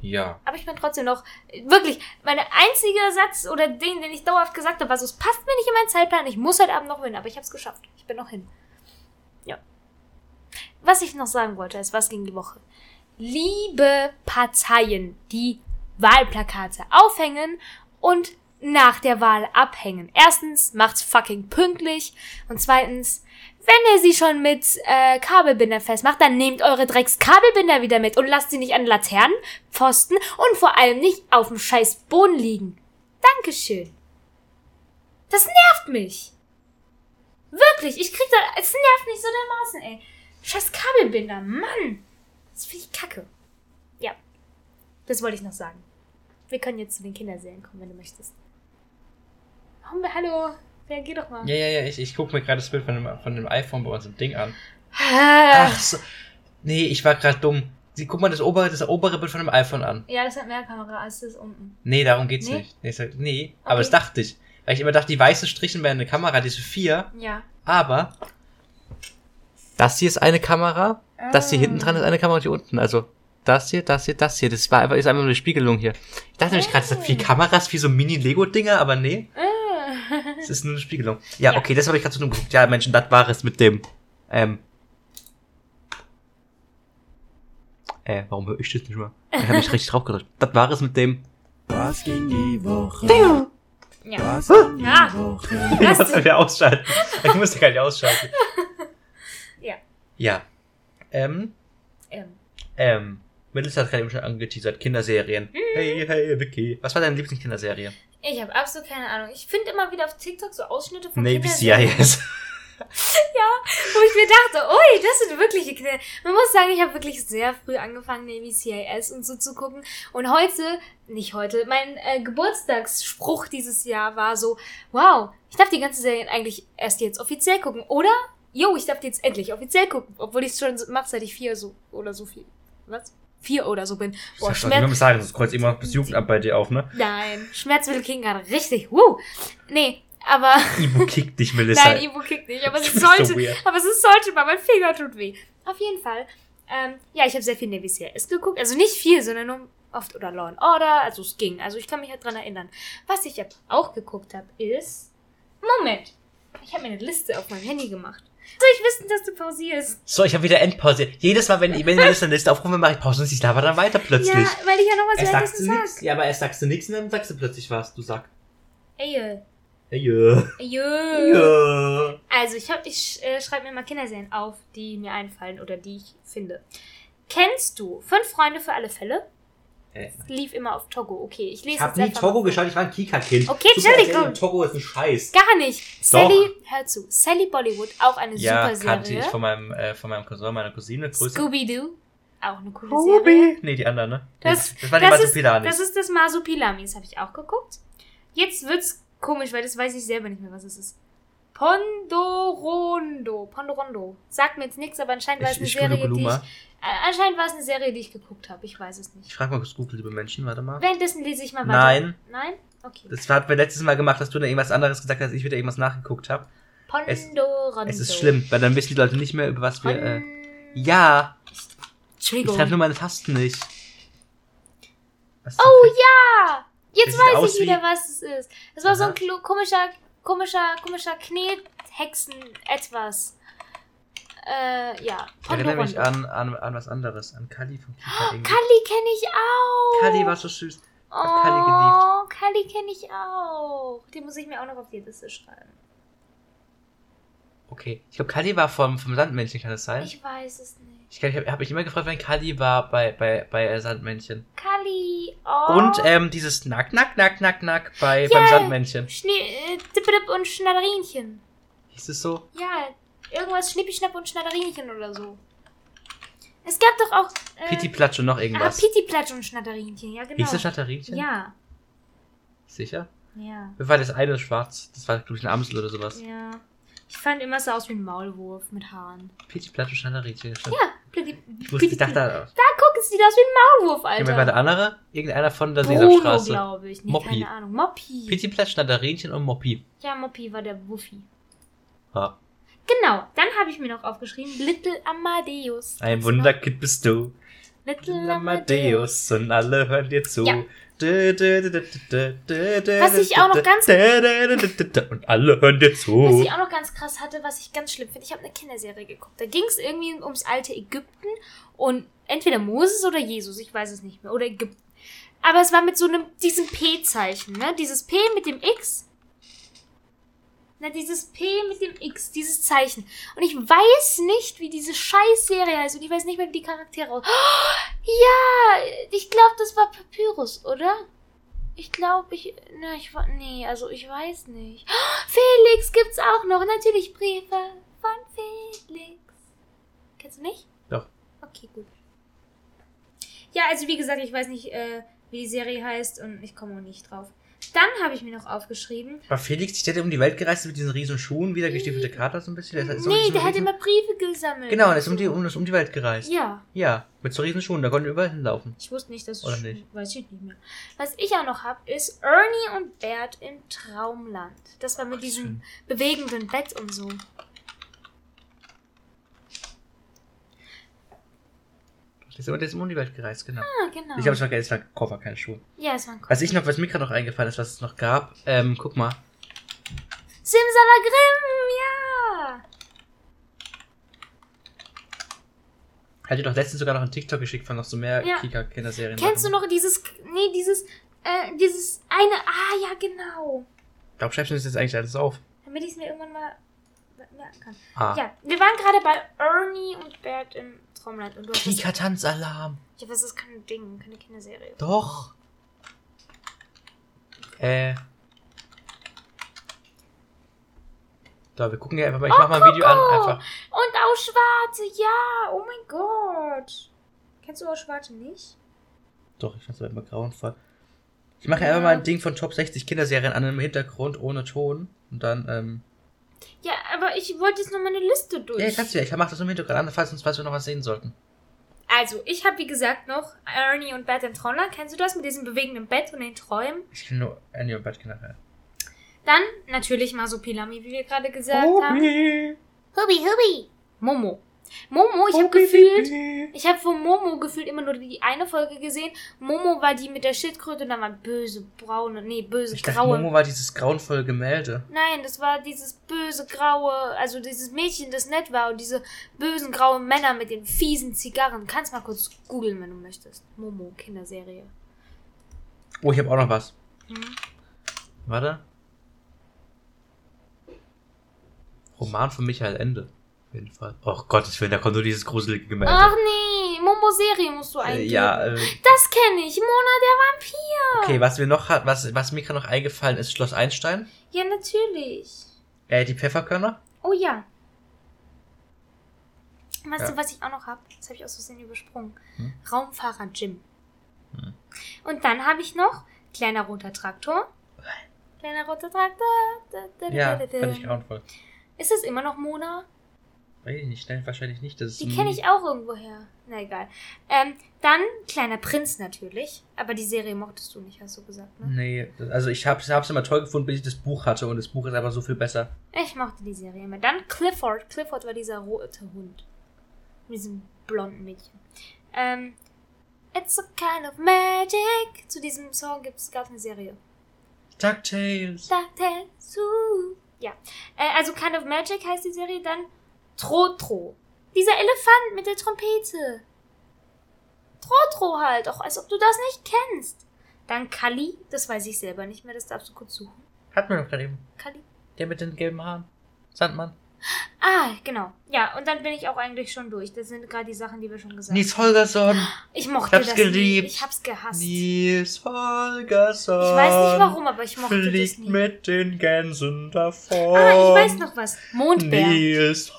Ja. Aber ich bin trotzdem noch, wirklich, mein einziger Satz oder Ding, den ich dauerhaft gesagt habe, war so, es passt mir nicht in meinen Zeitplan, ich muss heute Abend noch hin, aber ich habe es geschafft. Ich bin noch hin. Ja. Was ich noch sagen wollte, ist, was ging die Woche? Liebe Parteien, die Wahlplakate aufhängen und nach der Wahl abhängen. Erstens, macht's fucking pünktlich. Und zweitens, wenn ihr sie schon mit äh, Kabelbindern festmacht, dann nehmt eure Dreckskabelbinder wieder mit und lasst sie nicht an Laternen, Pfosten und vor allem nicht auf dem scheiß Boden liegen. Dankeschön. Das nervt mich. Wirklich, ich krieg da, es nervt mich so dermaßen, ey. Scheiß Kabelbinder, Mann. Das finde ich kacke. Ja. Das wollte ich noch sagen. Wir können jetzt zu den Kinderserien kommen, wenn du möchtest. Warum, hallo? Ja, geh doch mal. Ja, ja, ja, ich, ich gucke mir gerade das Bild von dem, von dem iPhone bei uns im Ding an. Ah. Ach so. Nee, ich war gerade dumm. Sie, guck mal das obere, das obere Bild von dem iPhone an. Ja, das hat mehr Kamera als das unten. Nee, darum geht's Nee? nicht. Nee, ich sag, nee aber Okay. das dachte ich. Weil ich immer dachte, die weißen Strichen wären eine Kamera, diese vier. Ja. Aber das hier ist eine Kamera, das hier hinten dran ist eine Kamera und hier unten. Also das hier, das hier, das hier. Das war einfach, ist einfach nur eine Spiegelung hier. Ich dachte nämlich gerade, es sind vier Kameras wie so Mini-Lego-Dinger, aber nee, es ist nur eine Spiegelung. Ja, Ja. okay, das habe ich gerade so nur geguckt. Ja, Menschen, das war es mit dem. Ähm. Äh, warum höre ich das nicht mehr? Ich habe mich richtig drauf gedrückt. Das war es mit dem. Was ging die Woche? Ja. Was ging die Ja. Woche? Ich muss dich. wieder ausschalten. Ich musste gar nicht ausschalten. Ja. Ja. Ähm. Ähm. Ähm, Melissa hat gerade eben schon angeteasert, Kinderserien. Mhm. Hey, hey, Vicky. Was war deine Lieblingskinderserie? Ich habe absolut keine Ahnung. Ich finde immer wieder auf TikTok so Ausschnitte von Navy CIS. wo ich mir dachte, ui, das sind wirkliche Kinder. Man muss sagen, ich habe wirklich sehr früh angefangen, Navy CIS und so zu gucken. Und heute, nicht heute, mein äh, Geburtstagsspruch dieses Jahr war so, wow, ich darf die ganze Serie eigentlich erst jetzt offiziell gucken. Oder, jo, ich darf die jetzt endlich offiziell gucken. Obwohl ich es schon mache, seit ich vier so oder so viel. Was? Vier oder so bin. Boah, Ich Schmerz. muss sagen, das kreuzt immer noch das Jugendamt bei dir auf, ne? Nein, Schmerzmittel kriegen gerade richtig. Woo. Nee, aber. Ibu kickt dich, Melissa. Nein, Ibu kickt nicht, aber es so sollte. weird. aber es sollte mal, mein Finger tut weh. Auf jeden Fall. Ähm, ja, ich habe sehr viel Navy CIS geguckt. Also nicht viel, sondern nur oft oder Law and Order. Also es ging. Also ich kann mich halt dran erinnern. Was ich auch geguckt habe, ist. Moment. Ich habe mir eine Liste auf meinem Handy gemacht. Soll ich wissen, dass du pausierst? So, ich habe wieder Endpause. Jedes Mal, wenn, wenn Melissa eine Liste aufrufe, mache ich Pause und sie labert dann weiter plötzlich. Ja, weil ich ja noch was erst sagst du nichts. sag. Ja, aber erst sagst du nichts und dann sagst du plötzlich was. Du sagst. Ey, Ja. Jö. Ja. Also, ich, hab- ich äh, schreibe mir mal Kinderserien auf, die mir einfallen oder die ich finde. Kennst du Fünf Freunde für alle Fälle? Äh, Lief immer auf Togo. Okay, ich lese Ich habe nie Togo geschaut, ich war ein Kika-Kind. Okay, Entschuldigung. Serie, Togo ist ein Scheiß. Gar nicht. Sally, hör zu. Sally Bollywood, auch eine Ja, super kannte ich Serie. von meinem, äh, von meinem Cousin, meiner Cousine. Grüße. Scooby-Doo, auch eine coole Serie. Nee, die anderen, ne? Das, das war die das, ist, das ist das Masupilamis, habe ich auch geguckt. Jetzt wird's komisch, weil das weiß ich selber nicht mehr, was es ist. Pondorondo. Pondorondo. Sagt mir jetzt nichts, aber anscheinend war es Ich, eine ich Serie, die ich. Äh, anscheinend war es eine Serie, die ich geguckt habe. Ich weiß es Ich nicht. frage mal kurz Google, liebe Menschen, warte mal. Währenddessen lese ich mal weiter. Nein. Nein? Okay. Das hat wir letztes Mal gemacht, dass du da irgendwas anderes gesagt hast, als ich wieder irgendwas nachgeguckt habe. es- Ponderondo. Es ist schlimm, weil dann wissen die Leute nicht mehr, über was wir. Äh, ja, ich Entschuldigung. treffe nur meine Tasten nicht. Oh ja! Jetzt weiß ich wieder, wie- was es ist. Das war so ein klo- komischer, komischer, komischer Knethexen-Etwas. Äh, ja. Ich erinnere mich an, an, an was anderes, an Kali von Kika. irgendwie. Kali kenne ich auch. Kali war so süß. Oh, Kali Kali kenne ich auch. Den muss ich mir auch noch auf die Liste schreiben. Okay. Ich glaube, Kali war vom, vom Sandmännchen, kann das sein? Ich weiß es nicht. Ich, ich habe hab mich immer gefragt, wenn Kali war bei, bei, bei Sandmännchen. Kali. Oh. Und ähm, dieses Nack, Nack, Nack, Nack, Nack bei, Ja. beim Sandmännchen. Schnee, äh, Dippedipp und Schnatterinchen. Hieß es so? Ja, irgendwas Schnippi-Schnapp und Schnatterinchen oder so. Es gab doch auch. Äh, Pitti Platsch und noch Ah, irgendwas. Pitti-Platsch und Schnatterinchen, ja genau. Hieß das Schnatterinchen? Ja, Sicher? ja, war das eine schwarz? Das war, glaube ich, eine Amsel oder sowas. ja. Ich fand immer so aus wie ein Maulwurf mit Haaren. Pitti Platsch und Schnatterriedchen. stimmt. Ja, Pitti, Ich wusste, ich dachte, Da da, es sieht aus wie ein Maulwurf, ja, wer war Alter. der andere? Irgendeiner von der Bruno, Sesamstraße. glaube ich. Nee, Moppi. keine Ahnung. Moppi. Pitti Schnatterinchen und Moppi. Ja, Moppi war der Wuffi. Ja. Genau, dann habe ich mir noch aufgeschrieben, Little Amadeus. Ein? Wunderkind bist du. Little Amadeus. Amadeus und alle hören dir zu. Ja. Was Was ich auch noch ganz- Und alle hören dir Was zu. ich auch noch ganz krass hatte, was ich ganz schlimm finde, ich habe eine Kinderserie geguckt. Da ging es irgendwie ums alte Ägypten und entweder Moses oder Jesus, ich weiß es nicht mehr, oder Ägypten. Aber es war mit so einem, diesem P-Zeichen, ne? Dieses P mit dem X. Na, dieses P mit dem X, dieses Zeichen. Und ich weiß nicht, wie diese Scheißserie heißt und ich weiß nicht mehr, wie die Charaktere aus. Ja, ich glaube, das war Papyrus, oder? Ich glaube, ich. Na, ich war. Nee, also ich weiß nicht. Felix gibt's auch noch. Natürlich Briefe von Felix. Kennst du nicht? Doch. Okay, gut. Ja, also wie gesagt, ich weiß nicht, äh, wie die Serie heißt und ich komme auch nicht drauf. Dann habe ich mir noch aufgeschrieben. War Felix, der hat um die Welt gereist mit diesen riesen Schuhen, wie der gestiefelte Kater so ein bisschen? Der ist so nee, so der hat riesen- immer Briefe gesammelt. Genau, der ist um die, um, ist um die Welt gereist. Ja, Ja, mit so riesen Schuhen, da konnten wir überall hinlaufen. ich wusste nicht, dass es Oder nicht? weiß ich nicht mehr. Was ich auch noch habe, ist Ernie und Bert im Traumland. Das war mit diesem schön. bewegenden Bett und so. Der ist, immer- der ist die Welt gereist, genau. Ah, genau. Ich glaube, es war, es war Koffer, keine Schuhe. ja, es war ein Was ich noch, was mir gerade noch eingefallen ist, was es noch gab, ähm, guck mal. Simsalagrim, ja! Hat dir doch letztens sogar noch einen TikTok geschickt von noch so mehr Ja. Kika-Kinderserien. Kennst du noch dieses, nee, dieses, äh, dieses eine, ah, ja, genau. Ich glaube, schreibst du das jetzt eigentlich alles auf? Damit ich es mir irgendwann mal merken kann. Ah. Ja, wir waren gerade bei Ernie und Bert im Traumland. Und du Kika-Tanzalarm. ja, was ist kein Ding, keine Kinderserie. Doch. Äh. Da, wir gucken ja einfach mal. Ich mach mal ein Video an, einfach. Und auch Schwarze, ja, oh mein Gott. Kennst du auch Schwarze nicht? Doch, ich fand's aber immer grauenvoll. Ich mache ja. Ja. einfach mal ein Ding von Top 60 Kinderserien an im Hintergrund ohne Ton. Und dann, ähm. Ja, aber ich wollte jetzt noch meine Liste durch. Ja, kannst du ja. Ich mach das im Hintergrund an, falls, uns, falls wir noch was sehen sollten. Also, ich habe wie gesagt noch Ernie und Bert im Traumland. Kennst du das mit diesem bewegenden Bett und den Träumen? Ich kenne nur Annie und Bad generell. Dann natürlich Masopilami, wie wir gerade gesagt haben. Obi, Hubi, Hubi. Momo. Momo, ich habe gefühlt, ich habe von Momo gefühlt immer nur die eine Folge gesehen. Momo war die mit der Schildkröte und dann war böse braune, nee, böse Ich dachte, graue. Momo war dieses grauenvolle Gemälde. Nein, das war dieses böse graue, also dieses Mädchen, das nett war und diese bösen grauen Männer mit den fiesen Zigarren. Kannst mal kurz googeln, wenn du möchtest. Momo, Kinderserie. Oh, ich habe auch noch was. Hm. Warte. Roman von Michael Ende. Auf jeden Fall. Oh Gottes Willen, da kommt nur dieses gruselige Gemälde. Ach nee, Momo Serie musst du Äh, eingeben. ja, äh, Das kenne ich. Mona der Vampir. okay, was mir noch hat, was, was mir gerade noch eingefallen ist, Schloss Einstein. Ja, natürlich. Äh, die Pfefferkörner. Oh ja. Weißt Ja. du, was ich auch noch habe? Das habe ich aus Versehen übersprungen. Hm? Raumfahrer Jim. Hm. Und dann habe ich noch kleiner roter Traktor. Kleiner roter Traktor. Ja, fand ich grauenvoll. Ist es immer noch Mona? Weiß ich nicht, nein, wahrscheinlich nicht. Das ist Die kenne ich auch irgendwoher. Na egal. Ähm, dann Kleiner Prinz natürlich. Aber die Serie mochtest du nicht, hast du gesagt, ne? Nee, also ich hab's, hab's immer toll gefunden, bis ich das Buch hatte und das Buch ist einfach so viel besser. Ich mochte die Serie immer. Dann Clifford. Clifford war dieser rote Hund. Mit diesem blonden Mädchen. Ähm, It's a kind of magic. Zu diesem Song gibt's gab's eine Serie. DuckTales. Datesu. Ja. Äh, also Kind of Magic heißt die Serie dann Trotro. Dieser Elefant mit der Trompete. Trotro halt, auch als ob du das nicht kennst. Dann Kali, das weiß ich selber nicht mehr, das darfst du kurz suchen. Hatten wir doch gerade eben. Kali. Der mit den gelben Haaren. Sandmann. Ah, genau. Ja, und dann bin ich auch eigentlich schon durch. Das sind gerade die Sachen, die wir schon gesagt haben. Nils Holgersson. Ich mochte Ich hab's das geliebt. nie. Ich hab's gehasst. Nils Holgersson. Ich weiß nicht warum, aber ich mochte das Fliegt nie. mit den Gänsen davon. Ah, ich weiß noch was. Mondbär. Nils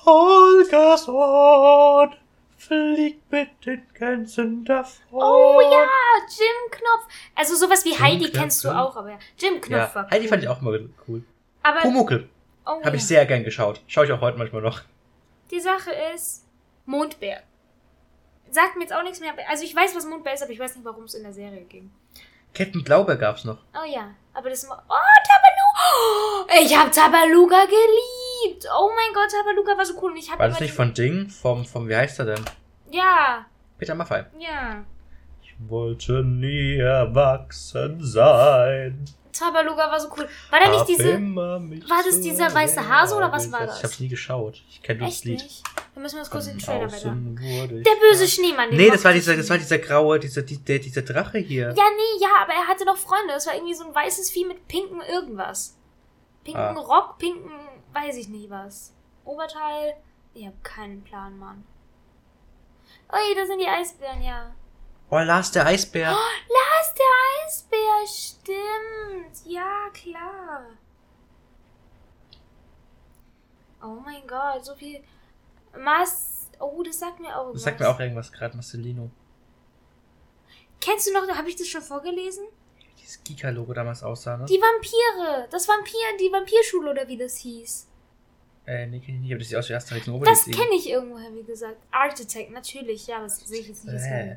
Holgersson fliegt mit den Gänsen davon. Oh ja, Jim Knopf. Also sowas wie Jim Heidi Knopf, kennst du auch, aber ja. Jim Knopf Ja, war cool. Heidi fand ich auch mal cool. Aber Pumuckel. Oh, Habe ja. ich sehr gern geschaut. Schaue ich auch heute manchmal noch. Die Sache ist Mondbär. Sagt mir jetzt auch nichts mehr. Also ich weiß, was Mondbär ist, aber ich weiß nicht, warum es in der Serie ging. Captain Blaubeer gab's noch. Oh ja, aber das war... Oh, Tabaluga! Oh, ich hab Tabaluga geliebt! Oh mein Gott, Tabaluga war so cool. Und ich hab War das nicht von Ding? Vom, vom, wie heißt er denn? Ja, Peter Maffay. ja. Ich wollte nie erwachsen sein. Tabaluga war so cool. War da nicht Hab diese... war das dieser weiße Hase oder was war das? Ich hab's nie geschaut. Ich kenne das Lied. nicht? Dann müssen wir uns kurz den Von Trailer weiter. Der böse Schneemann. den Nee, das war dieser, das war dieser graue, dieser, die- der, dieser Drache hier. Ja, nee, ja, aber er hatte noch Freunde. Das war irgendwie so ein weißes Vieh mit pinken irgendwas. Pinken Ah. Rock, pinken, weiß ich nicht was. Oberteil, ich habe keinen Plan, Mann. Ui, da sind die Eisbären, ja. Oh, Lars der Eisbär. Lars, der Eisbär, stimmt. Ja, klar. Oh mein Gott, so viel. Mas. Oh, das sagt mir auch Das irgendwas. sagt mir auch irgendwas gerade, Marcelino. Kennst du noch, habe ich das schon vorgelesen? Wie dieses Kika-Logo damals aussah, ne? Die Vampire. Das Vampir, die Vampirschule oder wie das hieß. Äh, nee, kenn ich nicht, aber das sieht aus wie Asterix und Das Obelix. kenne ich irgendwoher, wie gesagt. Architect, natürlich. Ja, was sehe ich jetzt nicht. Äh.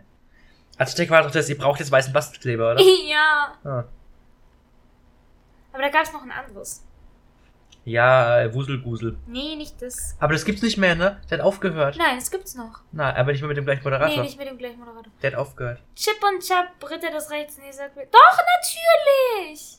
Architekt war doch das, ihr braucht jetzt weißen Bastelkleber, oder? ja. Ah. Aber da gab es noch ein anderes. Ja, äh, Wuselgusel. Nee, nicht das. Aber das gibt's nicht mehr, ne? Der hat aufgehört. Nein, das gibt's noch. Na, aber nicht mehr mit dem gleichen Moderator. Nee, nicht mit dem gleichen Moderator. Der hat aufgehört. Chip und Chap, Ritter des Rechts. Nee, sag mir. Doch, natürlich!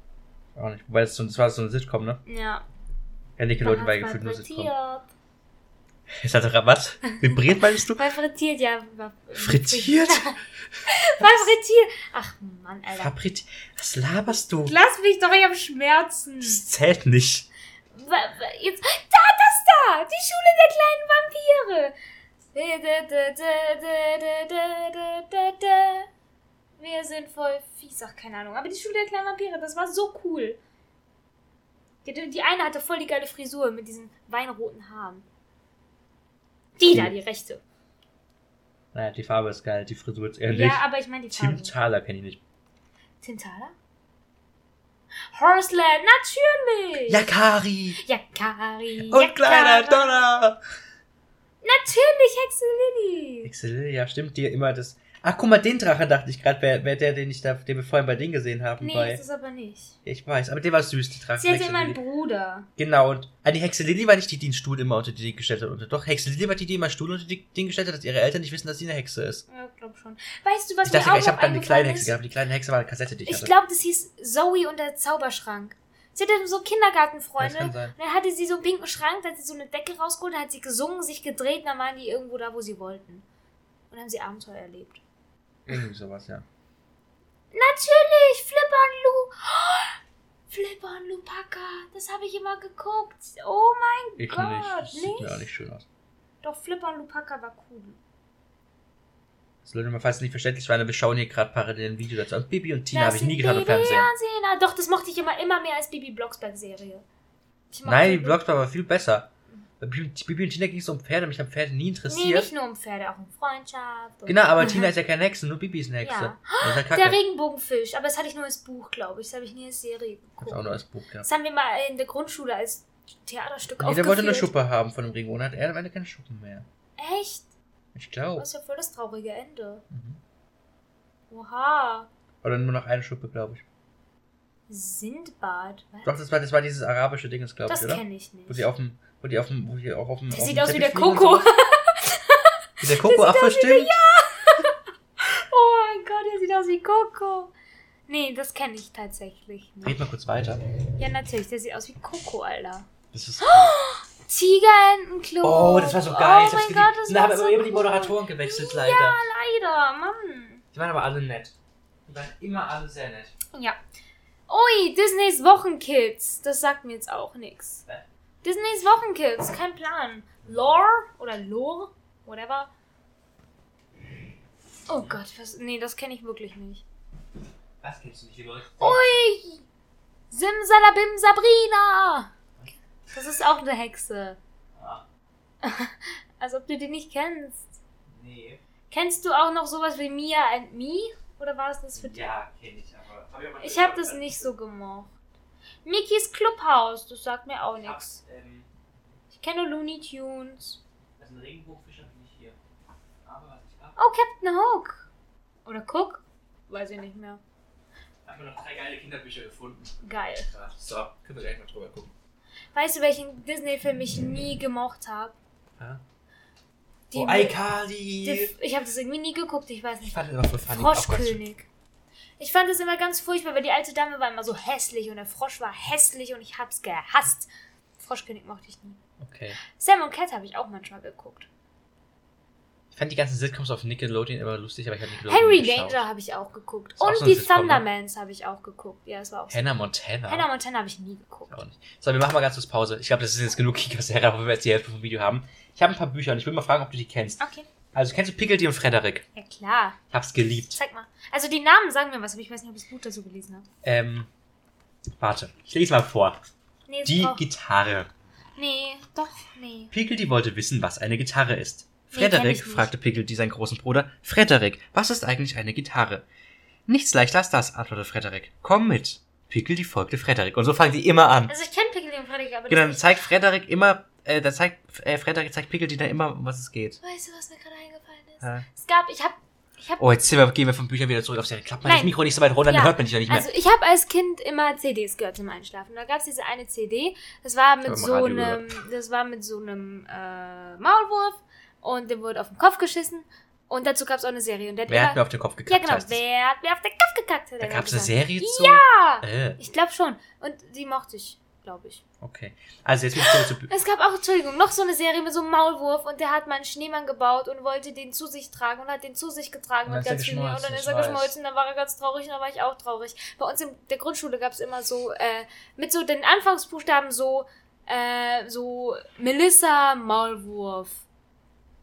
Auch nicht. Wobei das, so, das war so eine Sitcom, ne? Ja. Ja, Nickelodeon war ja gefühlt nur. Sitcom. Hat er was? Vibriert meinst du? Frittiert, ja. Frittiert? Frittiert. Ach Mann, Alter. Fabrit. Was laberst du? Lass mich doch, ich hab Schmerzen. Das zählt nicht. Jetzt, da, das da! Die Schule der kleinen Vampire! Wir sind voll fies, ach keine Ahnung. Aber die Schule der kleinen Vampire, das war so cool. Die, die eine hatte voll die geile Frisur mit diesen weinroten Haaren. Die da, die rechte. Naja, die Farbe ist geil, die Frisur ist ehrlich. Ja, aber ich meine die Farbe. Tim Thaler kenne ich nicht. Tintala? Horseland, natürlich! Ja, Kari! Ja, Kari. Und ja, kleiner. Donner! Natürlich, Hexe Lilly. Excel, ja, stimmt, dir immer das. Ach, guck mal, den Drachen dachte ich gerade, wer, wer der, den ich da, den wir vorhin bei denen gesehen haben. Nee, bei, ist es aber nicht. ich weiß, aber der war süß, die Drachen. Sie hatte immer einen. Bruder. Genau, und ah, die Hexe Lilly war nicht die, die den Stuhl immer unter die Ding gestellt hat. Doch, Hexe Lilly war die, die immer einen Stuhl unter die Ding gestellt hat, dass ihre Eltern nicht wissen, dass sie eine Hexe ist. Ja, glaub schon. Weißt du, was Ich mir dachte, auch ich habe dann die kleine Hexe gehabt. Die kleine Hexe war eine Kassette, die ich, Ich glaube, das hieß Zoe und der Zauberschrank. Sie hatte so Kindergartenfreunde. Das kann sein. Und dann hatte sie so einen pinken Schrank, da hat sie so eine Decke rausgeholt, dann hat sie gesungen, sich gedreht, und dann waren die irgendwo da, wo sie wollten. Und dann haben sie Abenteuer erlebt. Irgendwie sowas, ja. Natürlich, Flipper und Lou. Oh, Flipper und Lupaka, das habe ich immer geguckt. Oh mein Ich Gott. nicht. Das sieht auch nicht? schön aus. Doch, Flipper und Lupaka war cool. Das Leute mal, falls es nicht verständlich war, wir schauen hier gerade parallel ein Video dazu. Und Bibi und Tina habe ich nie geschaut im Fernsehen. Tina. Doch, das mochte ich immer, immer mehr als Bibi Blocksberg-Serie. Nein, die Blocksberg war viel besser. Bei Bibi und Tina ging es um Pferde, mich haben Pferde nie Nee, interessiert. nicht nur um Pferde, auch um Freundschaft. Und genau, aber Tina ist ja keine Hexe, nur Bibi ist eine Hexe. Ja. Das ist ja. Der Regenbogenfisch, aber das hatte ich nur als Buch, glaube ich. Das habe ich nie als Serie geguckt. auch nur als Buch gehabt. Das haben wir mal in der Grundschule als Theaterstück Jeder aufgeführt. wollte eine Schuppe haben von dem Regenbogen, hat er am Ende keine Schuppen mehr. Echt? Ich glaube. Das ist ja voll das traurige Ende. Mhm. Oha. Oder nur noch eine Schuppe, glaube ich. Sindbad. Was? Doch, das war, das war dieses arabische Ding, glaube das ich, oder? kenne ich nicht. Wo die auf dem, wo die auf dem, wo die auch auf dem. Der auf sieht dem aus wie der Koko. Wie der Koko-Affe, stimmt? Oh mein Gott, der sieht aus wie Coco. Nee, das kenne ich tatsächlich Red nicht. mal kurz weiter. Ja, natürlich, der sieht aus wie Coco, Alter. Das ist. Tigerentenklo. Oh, das war so geil. Oh mein. Gott, das da war haben so immer die cool. Moderatoren gewechselt, leider. Ja, leider, Mann. Die waren aber alle nett. Die waren immer alle sehr nett. Ja. Ui, Disneys Wochenkids. Das sagt mir jetzt auch nichts. Disneys Wochenkids, kein Plan. Lore oder Lore, whatever. Oh Gott, was. Nee, das kenne ich wirklich nicht. Was kennst du nicht, Leute? Ui! Simsalabim Sabrina! Das ist auch eine Hexe. Ah, Als ob du die nicht kennst. nee. Kennst du auch noch sowas wie Mia and Me? Oder war es das für dich? Ja, kenn ich, aber. Hab ich aber Ich habe das nicht so gemocht. Mickey's Clubhouse, das sagt mir auch Ich nichts. ähm, Ich kenne nur Looney Tunes. das ist ein Regenbogenfischer, bin ich hier. Aber ich hab, Oh, Captain Hook. Oder Cook? Weiß ich nicht mehr. hab mir noch drei geile Kinderbücher gefunden. Geil. So, können wir gleich mal drüber gucken. Weißt du, welchen Disney-Film ich nie gemocht habe? Ja? Die- oh! Die- Ich habe das irgendwie nie geguckt, ich weiß Ich nicht. fand den immer voll funny. Oh. Froschkönig. Ich fand es immer ganz furchtbar, weil die alte Dame war immer so hässlich und der Frosch war hässlich und ich hab's gehasst. Froschkönig mochte ich nie. Okay. Sam und Cat habe ich auch manchmal geguckt. Ich fand die ganzen Sitcoms auf Nickelodeon immer lustig, aber ich habe Nickelodeon geschaut. Danger habe ich auch geguckt. Ist auch Und so die Sitcom, ne? Thundermans habe ich auch geguckt. Ja, das war auch so. Hannah Montana. Hannah Montana habe ich nie geguckt. Nicht. So, wir machen mal ganz kurz Pause. Ich glaube, das ist jetzt genug Kika-Serie, wo wir jetzt die Hälfte vom Video haben. Ich habe ein paar Bücher und ich will mal fragen, ob du die kennst. Okay. Also, kennst du Pickledy und Frederik? Ja, klar. Ich hab's geliebt. Zeig mal. Also die Namen sagen mir was, aber ich weiß nicht, ob ich das Buch dazu gelesen habe. Ähm, warte. Ich lese mal vor. Nee, Die brauch- Gitarre. Nee, doch, nee. Pickledy wollte wissen, was eine Gitarre ist. Frederik fragte Pickledy seinen großen Bruder, Frederik, was ist eigentlich eine Gitarre? Nichts leichter als das, antwortete Frederik. Komm mit. Pickledy folgte Frederik. Und so fangen die immer an. Also ich kenne Pickledy und Frederik, aber Genau, dann zeigt Frederik immer, äh, dann zeigt, äh, Frederik zeigt Pickledy dann immer, um was es geht. Weißt du, was mir gerade? Ja. Es gab, ich hab, ich hab, Oh, jetzt sind wir, gehen wir von Büchern wieder zurück auf Serie. Klappt mal das. Mikro nicht so weit runter, Ja. dann hört man dich ja nicht mehr. also ich habe als Kind immer CDs gehört zum Einschlafen. Da gab es diese eine CD, das war mit so Radio einem, das war mit so einem äh, Maulwurf und dem wurde auf den Kopf geschissen und dazu gab es auch eine Serie. Und der hat Wer hat immer, mir auf den Kopf gekackt? ja genau, wer hat mir auf den Kopf gekackt? hat Da gab es eine. Serie zu? Ja! Äh, Ich glaube schon. Und die mochte ich, glaube ich. Okay. Also jetzt zurück zu. Es gab auch, Entschuldigung, noch so eine Serie mit so einem Maulwurf und der hat mal einen Schneemann gebaut und wollte den zu sich tragen und hat den zu sich getragen Und dann und ist er ganz viel. Und dann ist er geschmolzen, dann war er ganz traurig und dann war ich auch traurig. Bei uns in der Grundschule gab es immer so, äh, mit so den Anfangsbuchstaben so, äh, so Melissa Maulwurf,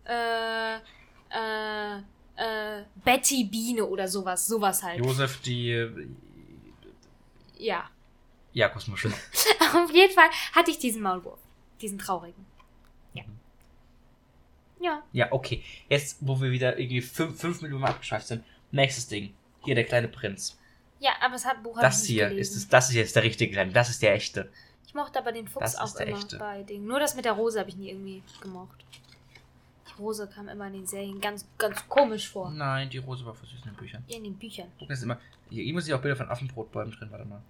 äh, äh, äh, Betty Biene oder sowas, sowas halt. Josef, die äh, Ja. Jakobsmuschel. Auf jeden Fall hatte ich diesen Maulwurf. Diesen traurigen. Ja. Ja. Ja, okay. Jetzt, wo wir wieder irgendwie fünf, fünf Minuten abgeschweift sind. Nächstes Ding. Hier der kleine Prinz. Ja, aber das hat Buch Das hier gelesen. ist es, das ist jetzt der richtige kleine. Das ist der echte. Ich mochte aber den Fuchs Das ist auch der immer echte. bei Ding. Nur das mit der Rose habe ich nie irgendwie gemocht. Die Rose kam immer in den Serien ganz, ganz komisch vor. Nein, die Rose war für süß in den Büchern. In den Büchern. Guck, das ist immer. Hier, hier muss ich auch Bilder von Affenbrotbäumen drin, warte mal.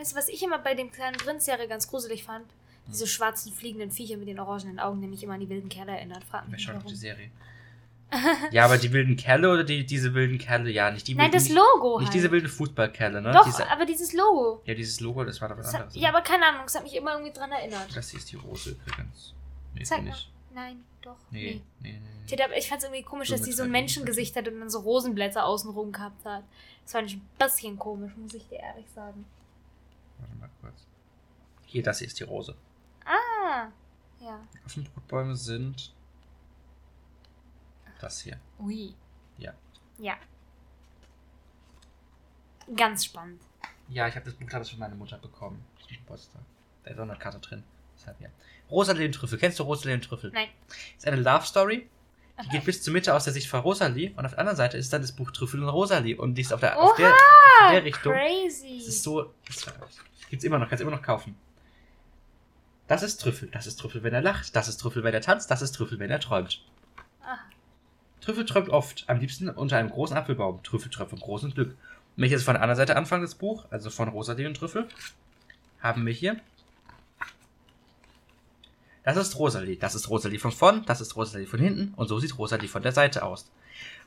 Weißt du, was ich immer bei dem kleinen Prinz-Serie ganz gruselig fand? Hm. Diese schwarzen fliegenden Viecher mit den orangenen Augen, die mich immer an die wilden Kerle erinnert. Frag mich auf die. Serie. ja, aber die wilden Kerle oder die, diese wilden Kerle? Ja, nicht die Nein, wilden. das Logo Nicht halt. diese wilden Fußballkerle, ne? Doch, Diese, aber dieses Logo. ja, dieses Logo, das war doch was Das anderes. hat, ne? ja, aber keine Ahnung, es hat mich immer irgendwie dran erinnert. Das hier ist die Rose übrigens. Nee, Zeig mal. nicht. Nein, doch. Nee, Nee. nee, nee. nee. Ich fand es irgendwie komisch, So dass die so ein Menschengesicht hat und dann so Rosenblätter außenrum gehabt hat. Das fand ich ein bisschen komisch, muss ich dir ehrlich sagen. Warte mal kurz. Hier, das hier ist die Rose. Ah, ja. Affenbrotbäume sind Das hier. Ui. Ja. Ja. Ganz spannend. Ja, ich habe das Buch damals von meiner Mutter bekommen. Zum Geburtstag. Da ist auch eine Karte drin. Deshalb ja. Rosalie den Trüffel. Kennst du Rosalie den Trüffel? Nein. Ist eine Love Story. Die geht bis zur Mitte aus der Sicht von Rosalie und auf der anderen Seite ist dann das Buch Trüffel und Rosalie und die ist auf der, auf der, auf der Richtung. Crazy. Das ist so. Das gibt's immer noch, kannst immer noch kaufen. Das ist Trüffel. Das ist Trüffel, wenn er lacht. Das ist Trüffel, wenn er tanzt. Das ist Trüffel, wenn er träumt. Ah. Trüffel träumt oft. Am liebsten unter einem großen Apfelbaum. Trüffel träumt von großem Glück. Und wenn ich jetzt von der anderen Seite anfange, das Buch, also von Rosalie und Trüffel, haben wir hier. Das ist Rosalie. Das ist Rosalie von vorn. Das ist Rosalie von hinten. Und so sieht Rosalie von der Seite aus.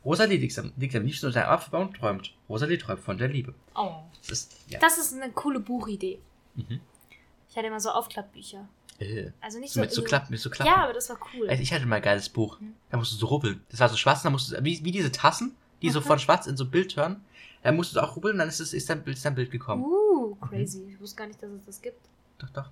Rosalie liegt am, liegt am liebsten unter einem Apfelbaum und träumt. Rosalie träumt von der Liebe. Oh. Das ist, ja. Das ist eine coole Buchidee. Mhm. Ich hatte immer so Aufklappbücher. Äh. Also nicht So so. mit so äh, Klappen, mit so Klappen. Ja, aber das war cool. Also ich hatte mal ein geiles Buch. Mhm. Da musst du so rubbeln. Das war so schwarz, da musst du, wie, wie diese Tassen, die so Mhm. von schwarz in so Bild hören. Da musst du auch rubbeln, dann ist, es, ist, dein, ist dein Bild gekommen. Uh, crazy. Ich wusste gar nicht, dass es das gibt. Doch, doch.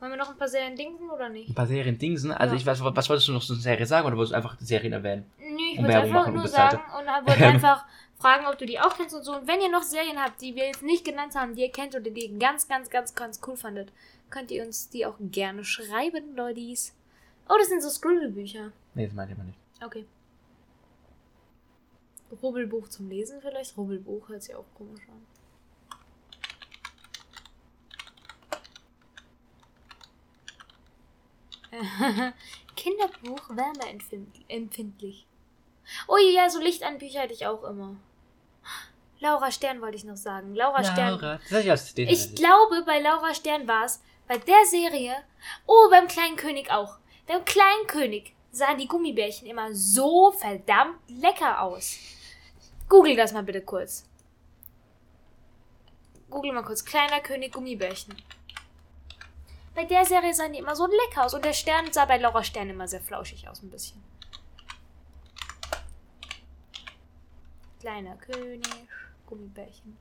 Wollen wir noch ein paar Serien denken oder nicht? Ein paar Serien Dingsen. Also Ja. ich weiß, was wolltest du noch so eine Serie sagen oder wolltest du einfach Serien erwähnen? Nee, ich wollte einfach nur sagen und wollte einfach fragen, ob du die auch kennst und so. Und wenn ihr noch Serien habt, die wir jetzt nicht genannt haben, die ihr kennt oder die ihr ganz, ganz, ganz, ganz cool fandet, könnt ihr uns die auch gerne schreiben, Leutis. Oh, das sind so Scribble-Bücher. Nee, das meinte ich mal nicht. Okay. Rubbelbuch zum Lesen vielleicht? Rubbelbuch hört sich auch komisch an. Kinderbuch wärmeempfindlich. Oh ja, so Lichtanbücher hatte ich auch immer. Laura Stern wollte ich noch sagen. Laura, Stern. Laura. Ich glaube, bei Laura Stern war es, bei der Serie, oh, beim kleinen König auch. Beim kleinen König sahen die Gummibärchen immer so verdammt lecker aus. Google das mal bitte kurz. Google mal kurz. Kleiner König Gummibärchen. Bei der Serie sahen die immer so lecker aus. Und der Stern sah bei Laura Stern immer sehr flauschig aus, ein bisschen. Kleiner König, Gummibärchen.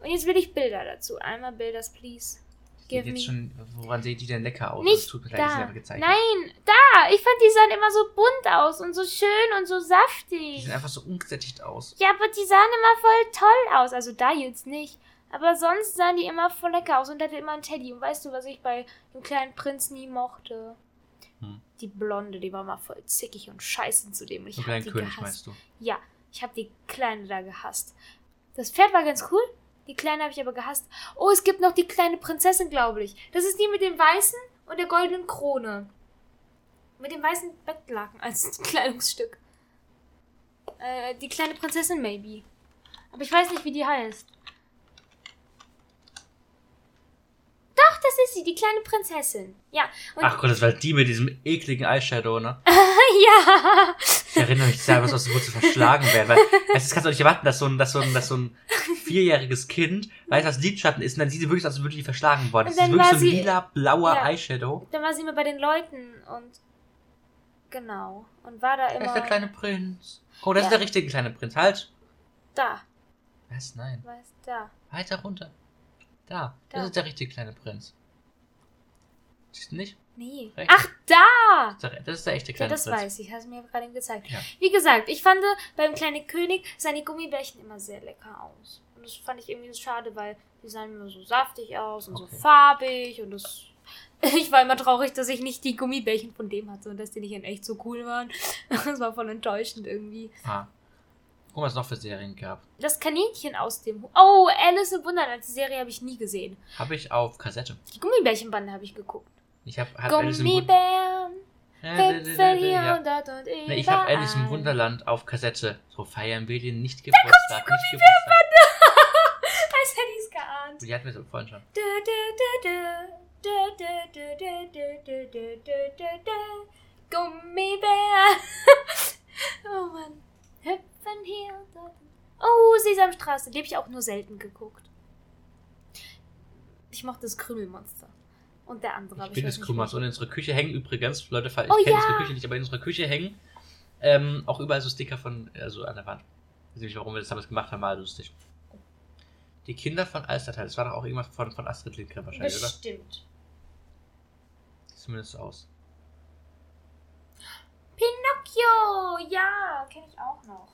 Und jetzt will ich Bilder dazu. Einmal Bilders, please. Give jetzt me. schon, woran sieht die denn lecker aus? Nicht Das tut mir leid, die da. gezeichnet. Nein, da. Ich fand, die sahen immer so bunt aus und so schön und so Die saftig. sehen einfach so ungesättigt aus. Ja, aber die sahen immer voll toll aus. Also da jetzt nicht. Aber sonst sahen die immer voll lecker aus und hatte immer einen Teddy. Und weißt du, was ich bei dem kleinen Prinz nie mochte? Hm. Die Blonde, die war mal voll zickig und scheiße zu dem. Ich hab kleinen die König gehasst. meinst du? Ja, ich habe die Kleine da gehasst. Das Pferd war ganz cool. Die Kleine habe ich aber gehasst. Oh, es gibt noch die kleine Prinzessin, glaube ich. Das ist die mit dem weißen und der goldenen Krone. Mit dem weißen Bettlaken als Kleidungsstück. Äh, die kleine Prinzessin, maybe. Aber ich weiß nicht, wie die heißt. Doch, das ist sie, die kleine Prinzessin. Ja, Ach Gott, das war die mit diesem ekligen Eyeshadow, ne? ja. Ich erinnere mich sehr, was aus dem zu verschlagen werden, weil es kannst du nicht erwarten, dass so ein, dass so ein, dass so ein vierjähriges Kind weiß, was Lidschatten ist und dann sieht sie wirklich aus, als würde die verschlagen worden. Das ist wirklich so ein sie- lila, blauer Ja. Eyeshadow. Dann war sie immer bei den Leuten und genau. Und war da Da immer ist der kleine Prinz. Oh, das Ja. ist der richtige kleine Prinz. Halt. da. Was? Nein. Was da? Weiter runter. Da. Das Da. ist der richtige kleine Prinz. Siehst du nicht? Nee. Rechts. Ach, da! Das ist der, das echte Ja, kleine das Prinz. weiß ich. Hast du mir gerade gezeigt. Ja. Wie gesagt, ich fand beim kleinen König seine Gummibärchen immer sehr lecker aus. Und das fand ich irgendwie schade, weil die sahen immer so saftig aus und Okay. so farbig und das. Ich war immer traurig, dass ich nicht die Gummibärchen von dem hatte und dass die nicht in echt so cool waren. Das war voll enttäuschend irgendwie. Ah. Guck mal, was es noch für Serien gab. Das Kaninchen aus dem. Oh, Alice im Wunderland. Die Serie habe ich nie gesehen. Habe ich auf Kassette. Die Gummibärchenbande habe ich geguckt. Ich habe hab Gummibären. Ja. Nee, ich habe Alice im Wunderland auf Kassette. So feiern wir den nicht Geburtstag. Da kommt die Gummibärenbande. Als hätte ich es geahnt. Die hatten wir so vorhin schon. Du, du, du, Gummibär. oh Mann. Hä? Hüpfen hier und dort. Oh, Sesamstraße. Die habe ich auch nur selten geguckt. Ich mochte das Krümelmonster. Und der andere. Ich bin Krümmers. welcher. Und in unserer Küche hängen übrigens, Leute, ich Oh, kenne ja. unsere Küche nicht, aber in unserer Küche hängen ähm, auch überall so Sticker von, also an der Wand. Ich weiß nicht, warum wir das damals gemacht haben, war lustig. Die Kinder von Alstertal, das war doch auch irgendwas von, von Astrid Lindgren wahrscheinlich, oder? Bestimmt. Sieht zumindest so aus. Pinocchio! Ja, kenne ich auch noch.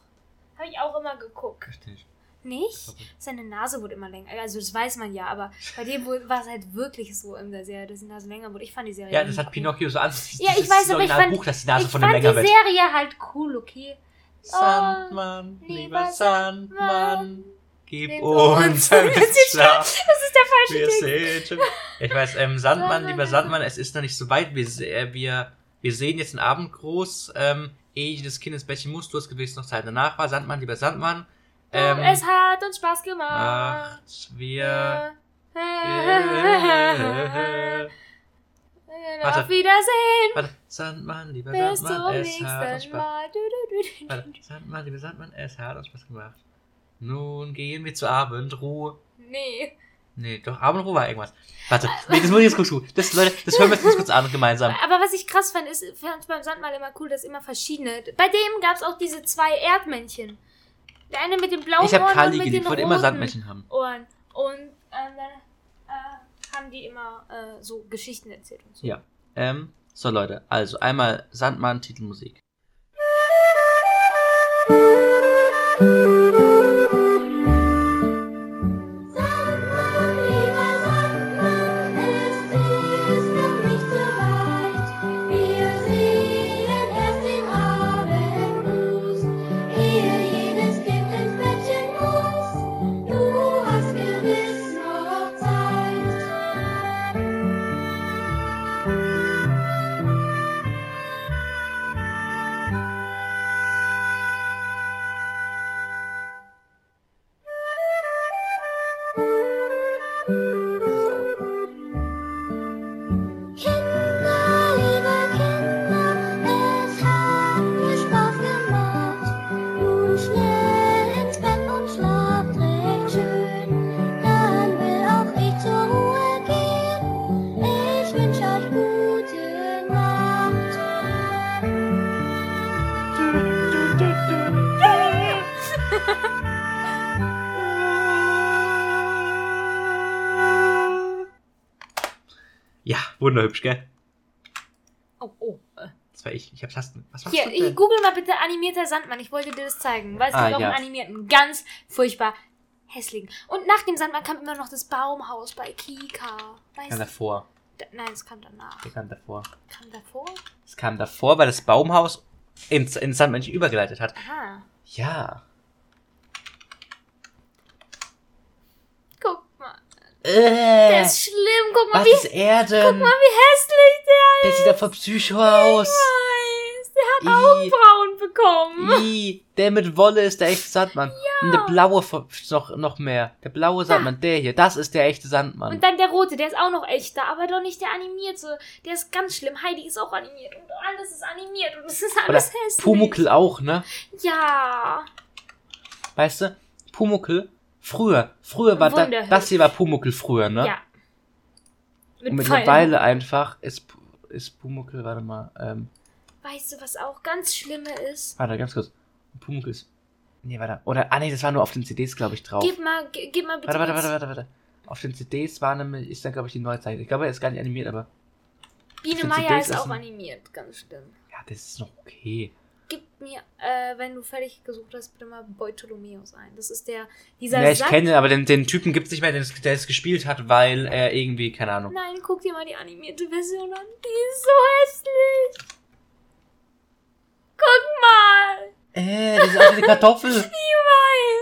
Habe ich auch immer geguckt. Richtig. Nicht? Seine Nase wurde immer länger. Also das weiß man ja, aber bei dem war es halt wirklich so in der Serie, dass die Nase länger wurde. Ich fand die Serie Ja, das hat cool. Pinocchio so an. Ja, ich weiß, aber ich fand, Buch, dass die Nase ich von fand länger die wird. Serie halt cool, okay? Sandmann, lieber lieber Sandmann, gib uns ein Das ist Schlaf. Das ist der falsche Wir sind schon. Ich weiß, ähm, Sandmann, Sandmann, lieber. Sandmann, es ist noch nicht so weit. Wir, äh, wir, wir sehen jetzt den Abend groß. Ähm, ehe jedes Kind ins Bettchen muss, du hast gewiss noch Zeit danach war. Sandmann, lieber Sandmann. Ähm, es hat uns Spaß gemacht. macht wir. Auf Warte. Wiedersehen. Warte, Sandmann, lieber Bis Sandmann, es hat uns Spaß. Warte, Sandmann, lieber Sandmann, es hat uns Spaß gemacht. Nun gehen wir zur Abendruhe. Nee. Nee, doch, Abendruhe war irgendwas. Warte, nee, das muss ich jetzt kurz tun. Das, Leute, das hören wir jetzt ganz kurz an, gemeinsam. Aber was ich krass fand, ist, ich fand beim Sandmal immer cool, dass immer verschiedene. Bei dem gab es auch diese zwei Erdmännchen. Der eine mit den blauen Ich habe Ohren Kali und mit den ich wollte immer Sandmännchen haben. Ohren. Und ähm, dann äh, haben die immer äh, so Geschichten erzählt und so. Ja. Ähm, so Leute, also einmal Sandmann, Titelmusik. Wunderhübsch, gell? Oh, oh. äh. Das war ich. Ich hab Tasten. Was machst Hier, ich, denn? google mal bitte animierter Sandmann. Ich wollte dir das zeigen. Weil es Ah, gibt auch ja. einen animierten. Ganz furchtbar hässlichen. Und nach dem Sandmann kam immer noch das Baumhaus bei Kika. Weißt kam davor. Da- Nein, es kam danach. Der kam davor. Kam davor? Es kam davor, weil das Baumhaus ins, ins Sandmännchen übergeleitet hat. Aha. Ja. Guck mal. Äh, Der ist schlimm. Guck mal, was wie, ist er denn? guck mal, wie hässlich der Der ist. sieht doch voll Psycho aus. Weiß. Der hat I. Augenbrauen bekommen. I, der mit Wolle ist der echte Sandmann. Und der blaue noch, noch mehr. Der blaue Sandmann, der hier, das ist der echte Sandmann. Und dann der rote, der ist auch noch echter, aber doch nicht der animierte. Der ist ganz schlimm. Heidi ist auch animiert und alles ist animiert und es ist Oder alles hässlich. Pumuckl auch, ne? Ja. Weißt du? Pumuckl, früher, früher war da, das hier war Pumuckl früher, ne? Ja. Mit Und Pfeilen. mittlerweile einfach ist, ist Pumuckl, warte mal, ähm, Weißt du, was auch ganz schlimme ist? warte, ganz kurz. Pumuckl ist, nee, warte, oder, ah nee, das war nur auf den CDs, glaube ich, drauf. Gib mal, gib mal bitte. Warte, warte, warte, warte, warte. Auf den CDs war nämlich, ist dann, glaube ich, die Neuzeit. Ich glaube, er ist gar nicht animiert, aber, Biene Meier ist auch animiert, ganz schlimm. ja, das ist noch okay. Mir, äh, wenn du fertig gesucht hast, bitte mal Beutolomeus ein. Das ist der, dieser Ja, ich Sack. kenne, aber den, den Typen gibt's nicht mehr, der es- es gespielt hat, weil er irgendwie, keine Ahnung. Nein, guck dir mal die animierte Version an. Die ist so hässlich. Guck mal. Äh, das sieht aus wie eine Kartoffel.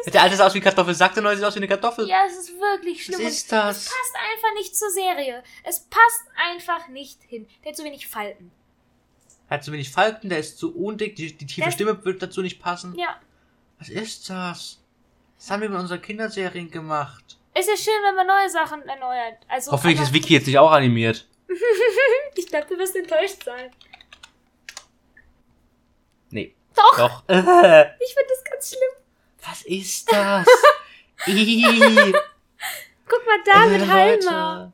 Ich weiß. Der alte sah aus wie Kartoffel, sagt der neue sieht aus wie eine Kartoffel. Ja, es ist wirklich schlimm. Was ist das? Es passt einfach nicht zur Serie. Es passt einfach nicht hin. Der hat zu wenig Falten. Er hat zu wenig Falten, der ist zu undick, die, die tiefe Der- Stimme wird dazu nicht passen. Ja. Was ist das? Das haben wir mit unseren Kinderserien gemacht. Ist ja schön, wenn man neue Sachen erneuert. Also, Hoffentlich ist Vicky jetzt nicht auch animiert. Ich glaube, du wirst enttäuscht sein. Nee. Doch. Doch. Ich finde das ganz schlimm. was ist das? Guck mal da äh, mit Halma.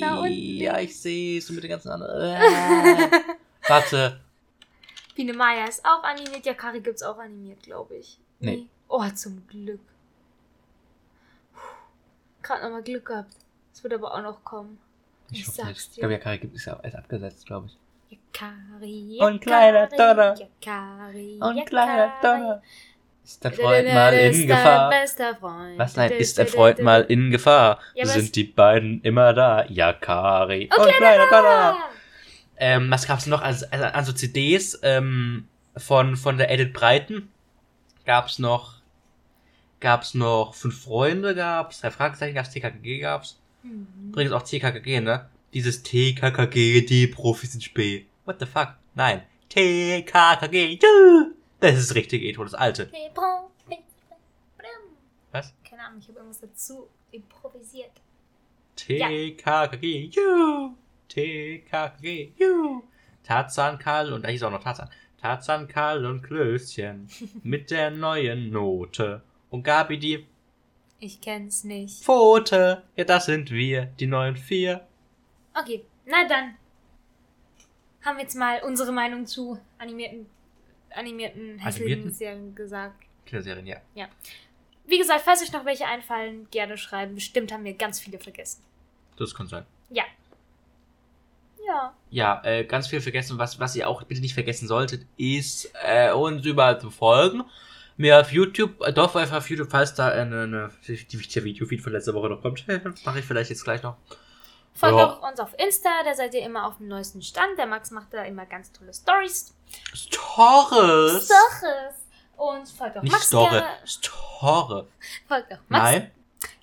Da unten. ja, ich sehe es. Und mit den ganzen anderen. Äh. Warte. Biene Maya ist auch animiert. Ja, Kari gibt's auch animiert, glaube ich. Nee. Oh, zum Glück. Gerade nochmal Glück gehabt. Es wird aber auch noch kommen. Ich hoffe sag's nicht. Ich dir. glaube, ja, Kari gibt es ja erst abgesetzt, glaube ich. Yakari, Und kleiner Yakari, Donner. Yakari, Und kleiner Yakari. Donner. Ist dein Freund mal in Gefahr? bester Freund. Was, nein, ist dein Freund mal in Gefahr? Sind die beiden immer da? Yakari und kleiner Donner. Ähm, was gab's noch also, also, also CDs ähm, von von der Edith Breiten? Gab's noch gab's noch fünf Freunde gab's, drei Fragezeichen gab's, TKKG gab's. Hm. Übrigens auch TKKG, ne? Dieses TKKG, die Profis sind spät. What the fuck? Nein. TKKG, du. Das ist das richtige Intro, das alte. Was? Keine Ahnung, ich habe irgendwas dazu improvisiert. TKKG, ju. TKKG, ju. Tarzan, Karl und da hieß auch noch Tarzan. Tarzan, Karl und Klößchen mit der neuen Note. Und Gabi die Ich kenn's nicht. Pfote. Ja, das sind wir, die neuen vier. Okay, na dann. Haben wir jetzt mal unsere Meinung zu animierten, animierten Animierten? Serien gesagt. Kinderserien, ja. Wie gesagt, falls euch noch welche einfallen, gerne schreiben. Bestimmt haben wir ganz viele vergessen. Das kann sein. Ja. Ja. Ja, äh, ganz viel vergessen. Was, was ihr auch bitte nicht vergessen solltet, ist äh, uns überall zu folgen. Mir auf YouTube, äh, doch auf YouTube, falls da eine, eine die, der Videofeed von letzter Woche noch kommt. Mache ich vielleicht jetzt gleich noch. Folgt Ja. auch uns auf Insta, da seid ihr immer auf dem neuesten Stand. Der Max macht da immer ganz tolle Stories. Stores! Stories. Und folgt auch Nicht Max Store. Store. Folgt auch Max. Nein.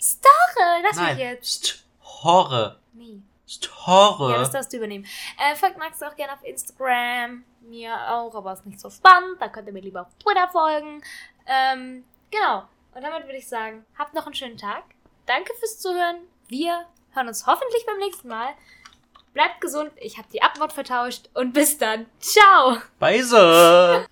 Story, lass Nein. mich jetzt. Store. Nee. Store. Ja, das darfst du übernehmen. Äh, folgt Max auch gerne auf Instagram. Mir auch, aber ist nicht so spannend. Da könnt ihr mir lieber auf Twitter folgen. Ähm, genau. Und damit würde ich sagen, habt noch einen schönen Tag. Danke fürs Zuhören. Wir hören uns hoffentlich beim nächsten Mal. Bleibt gesund. Ich habe die Abmord vertauscht. Und bis dann. Ciao. Weise.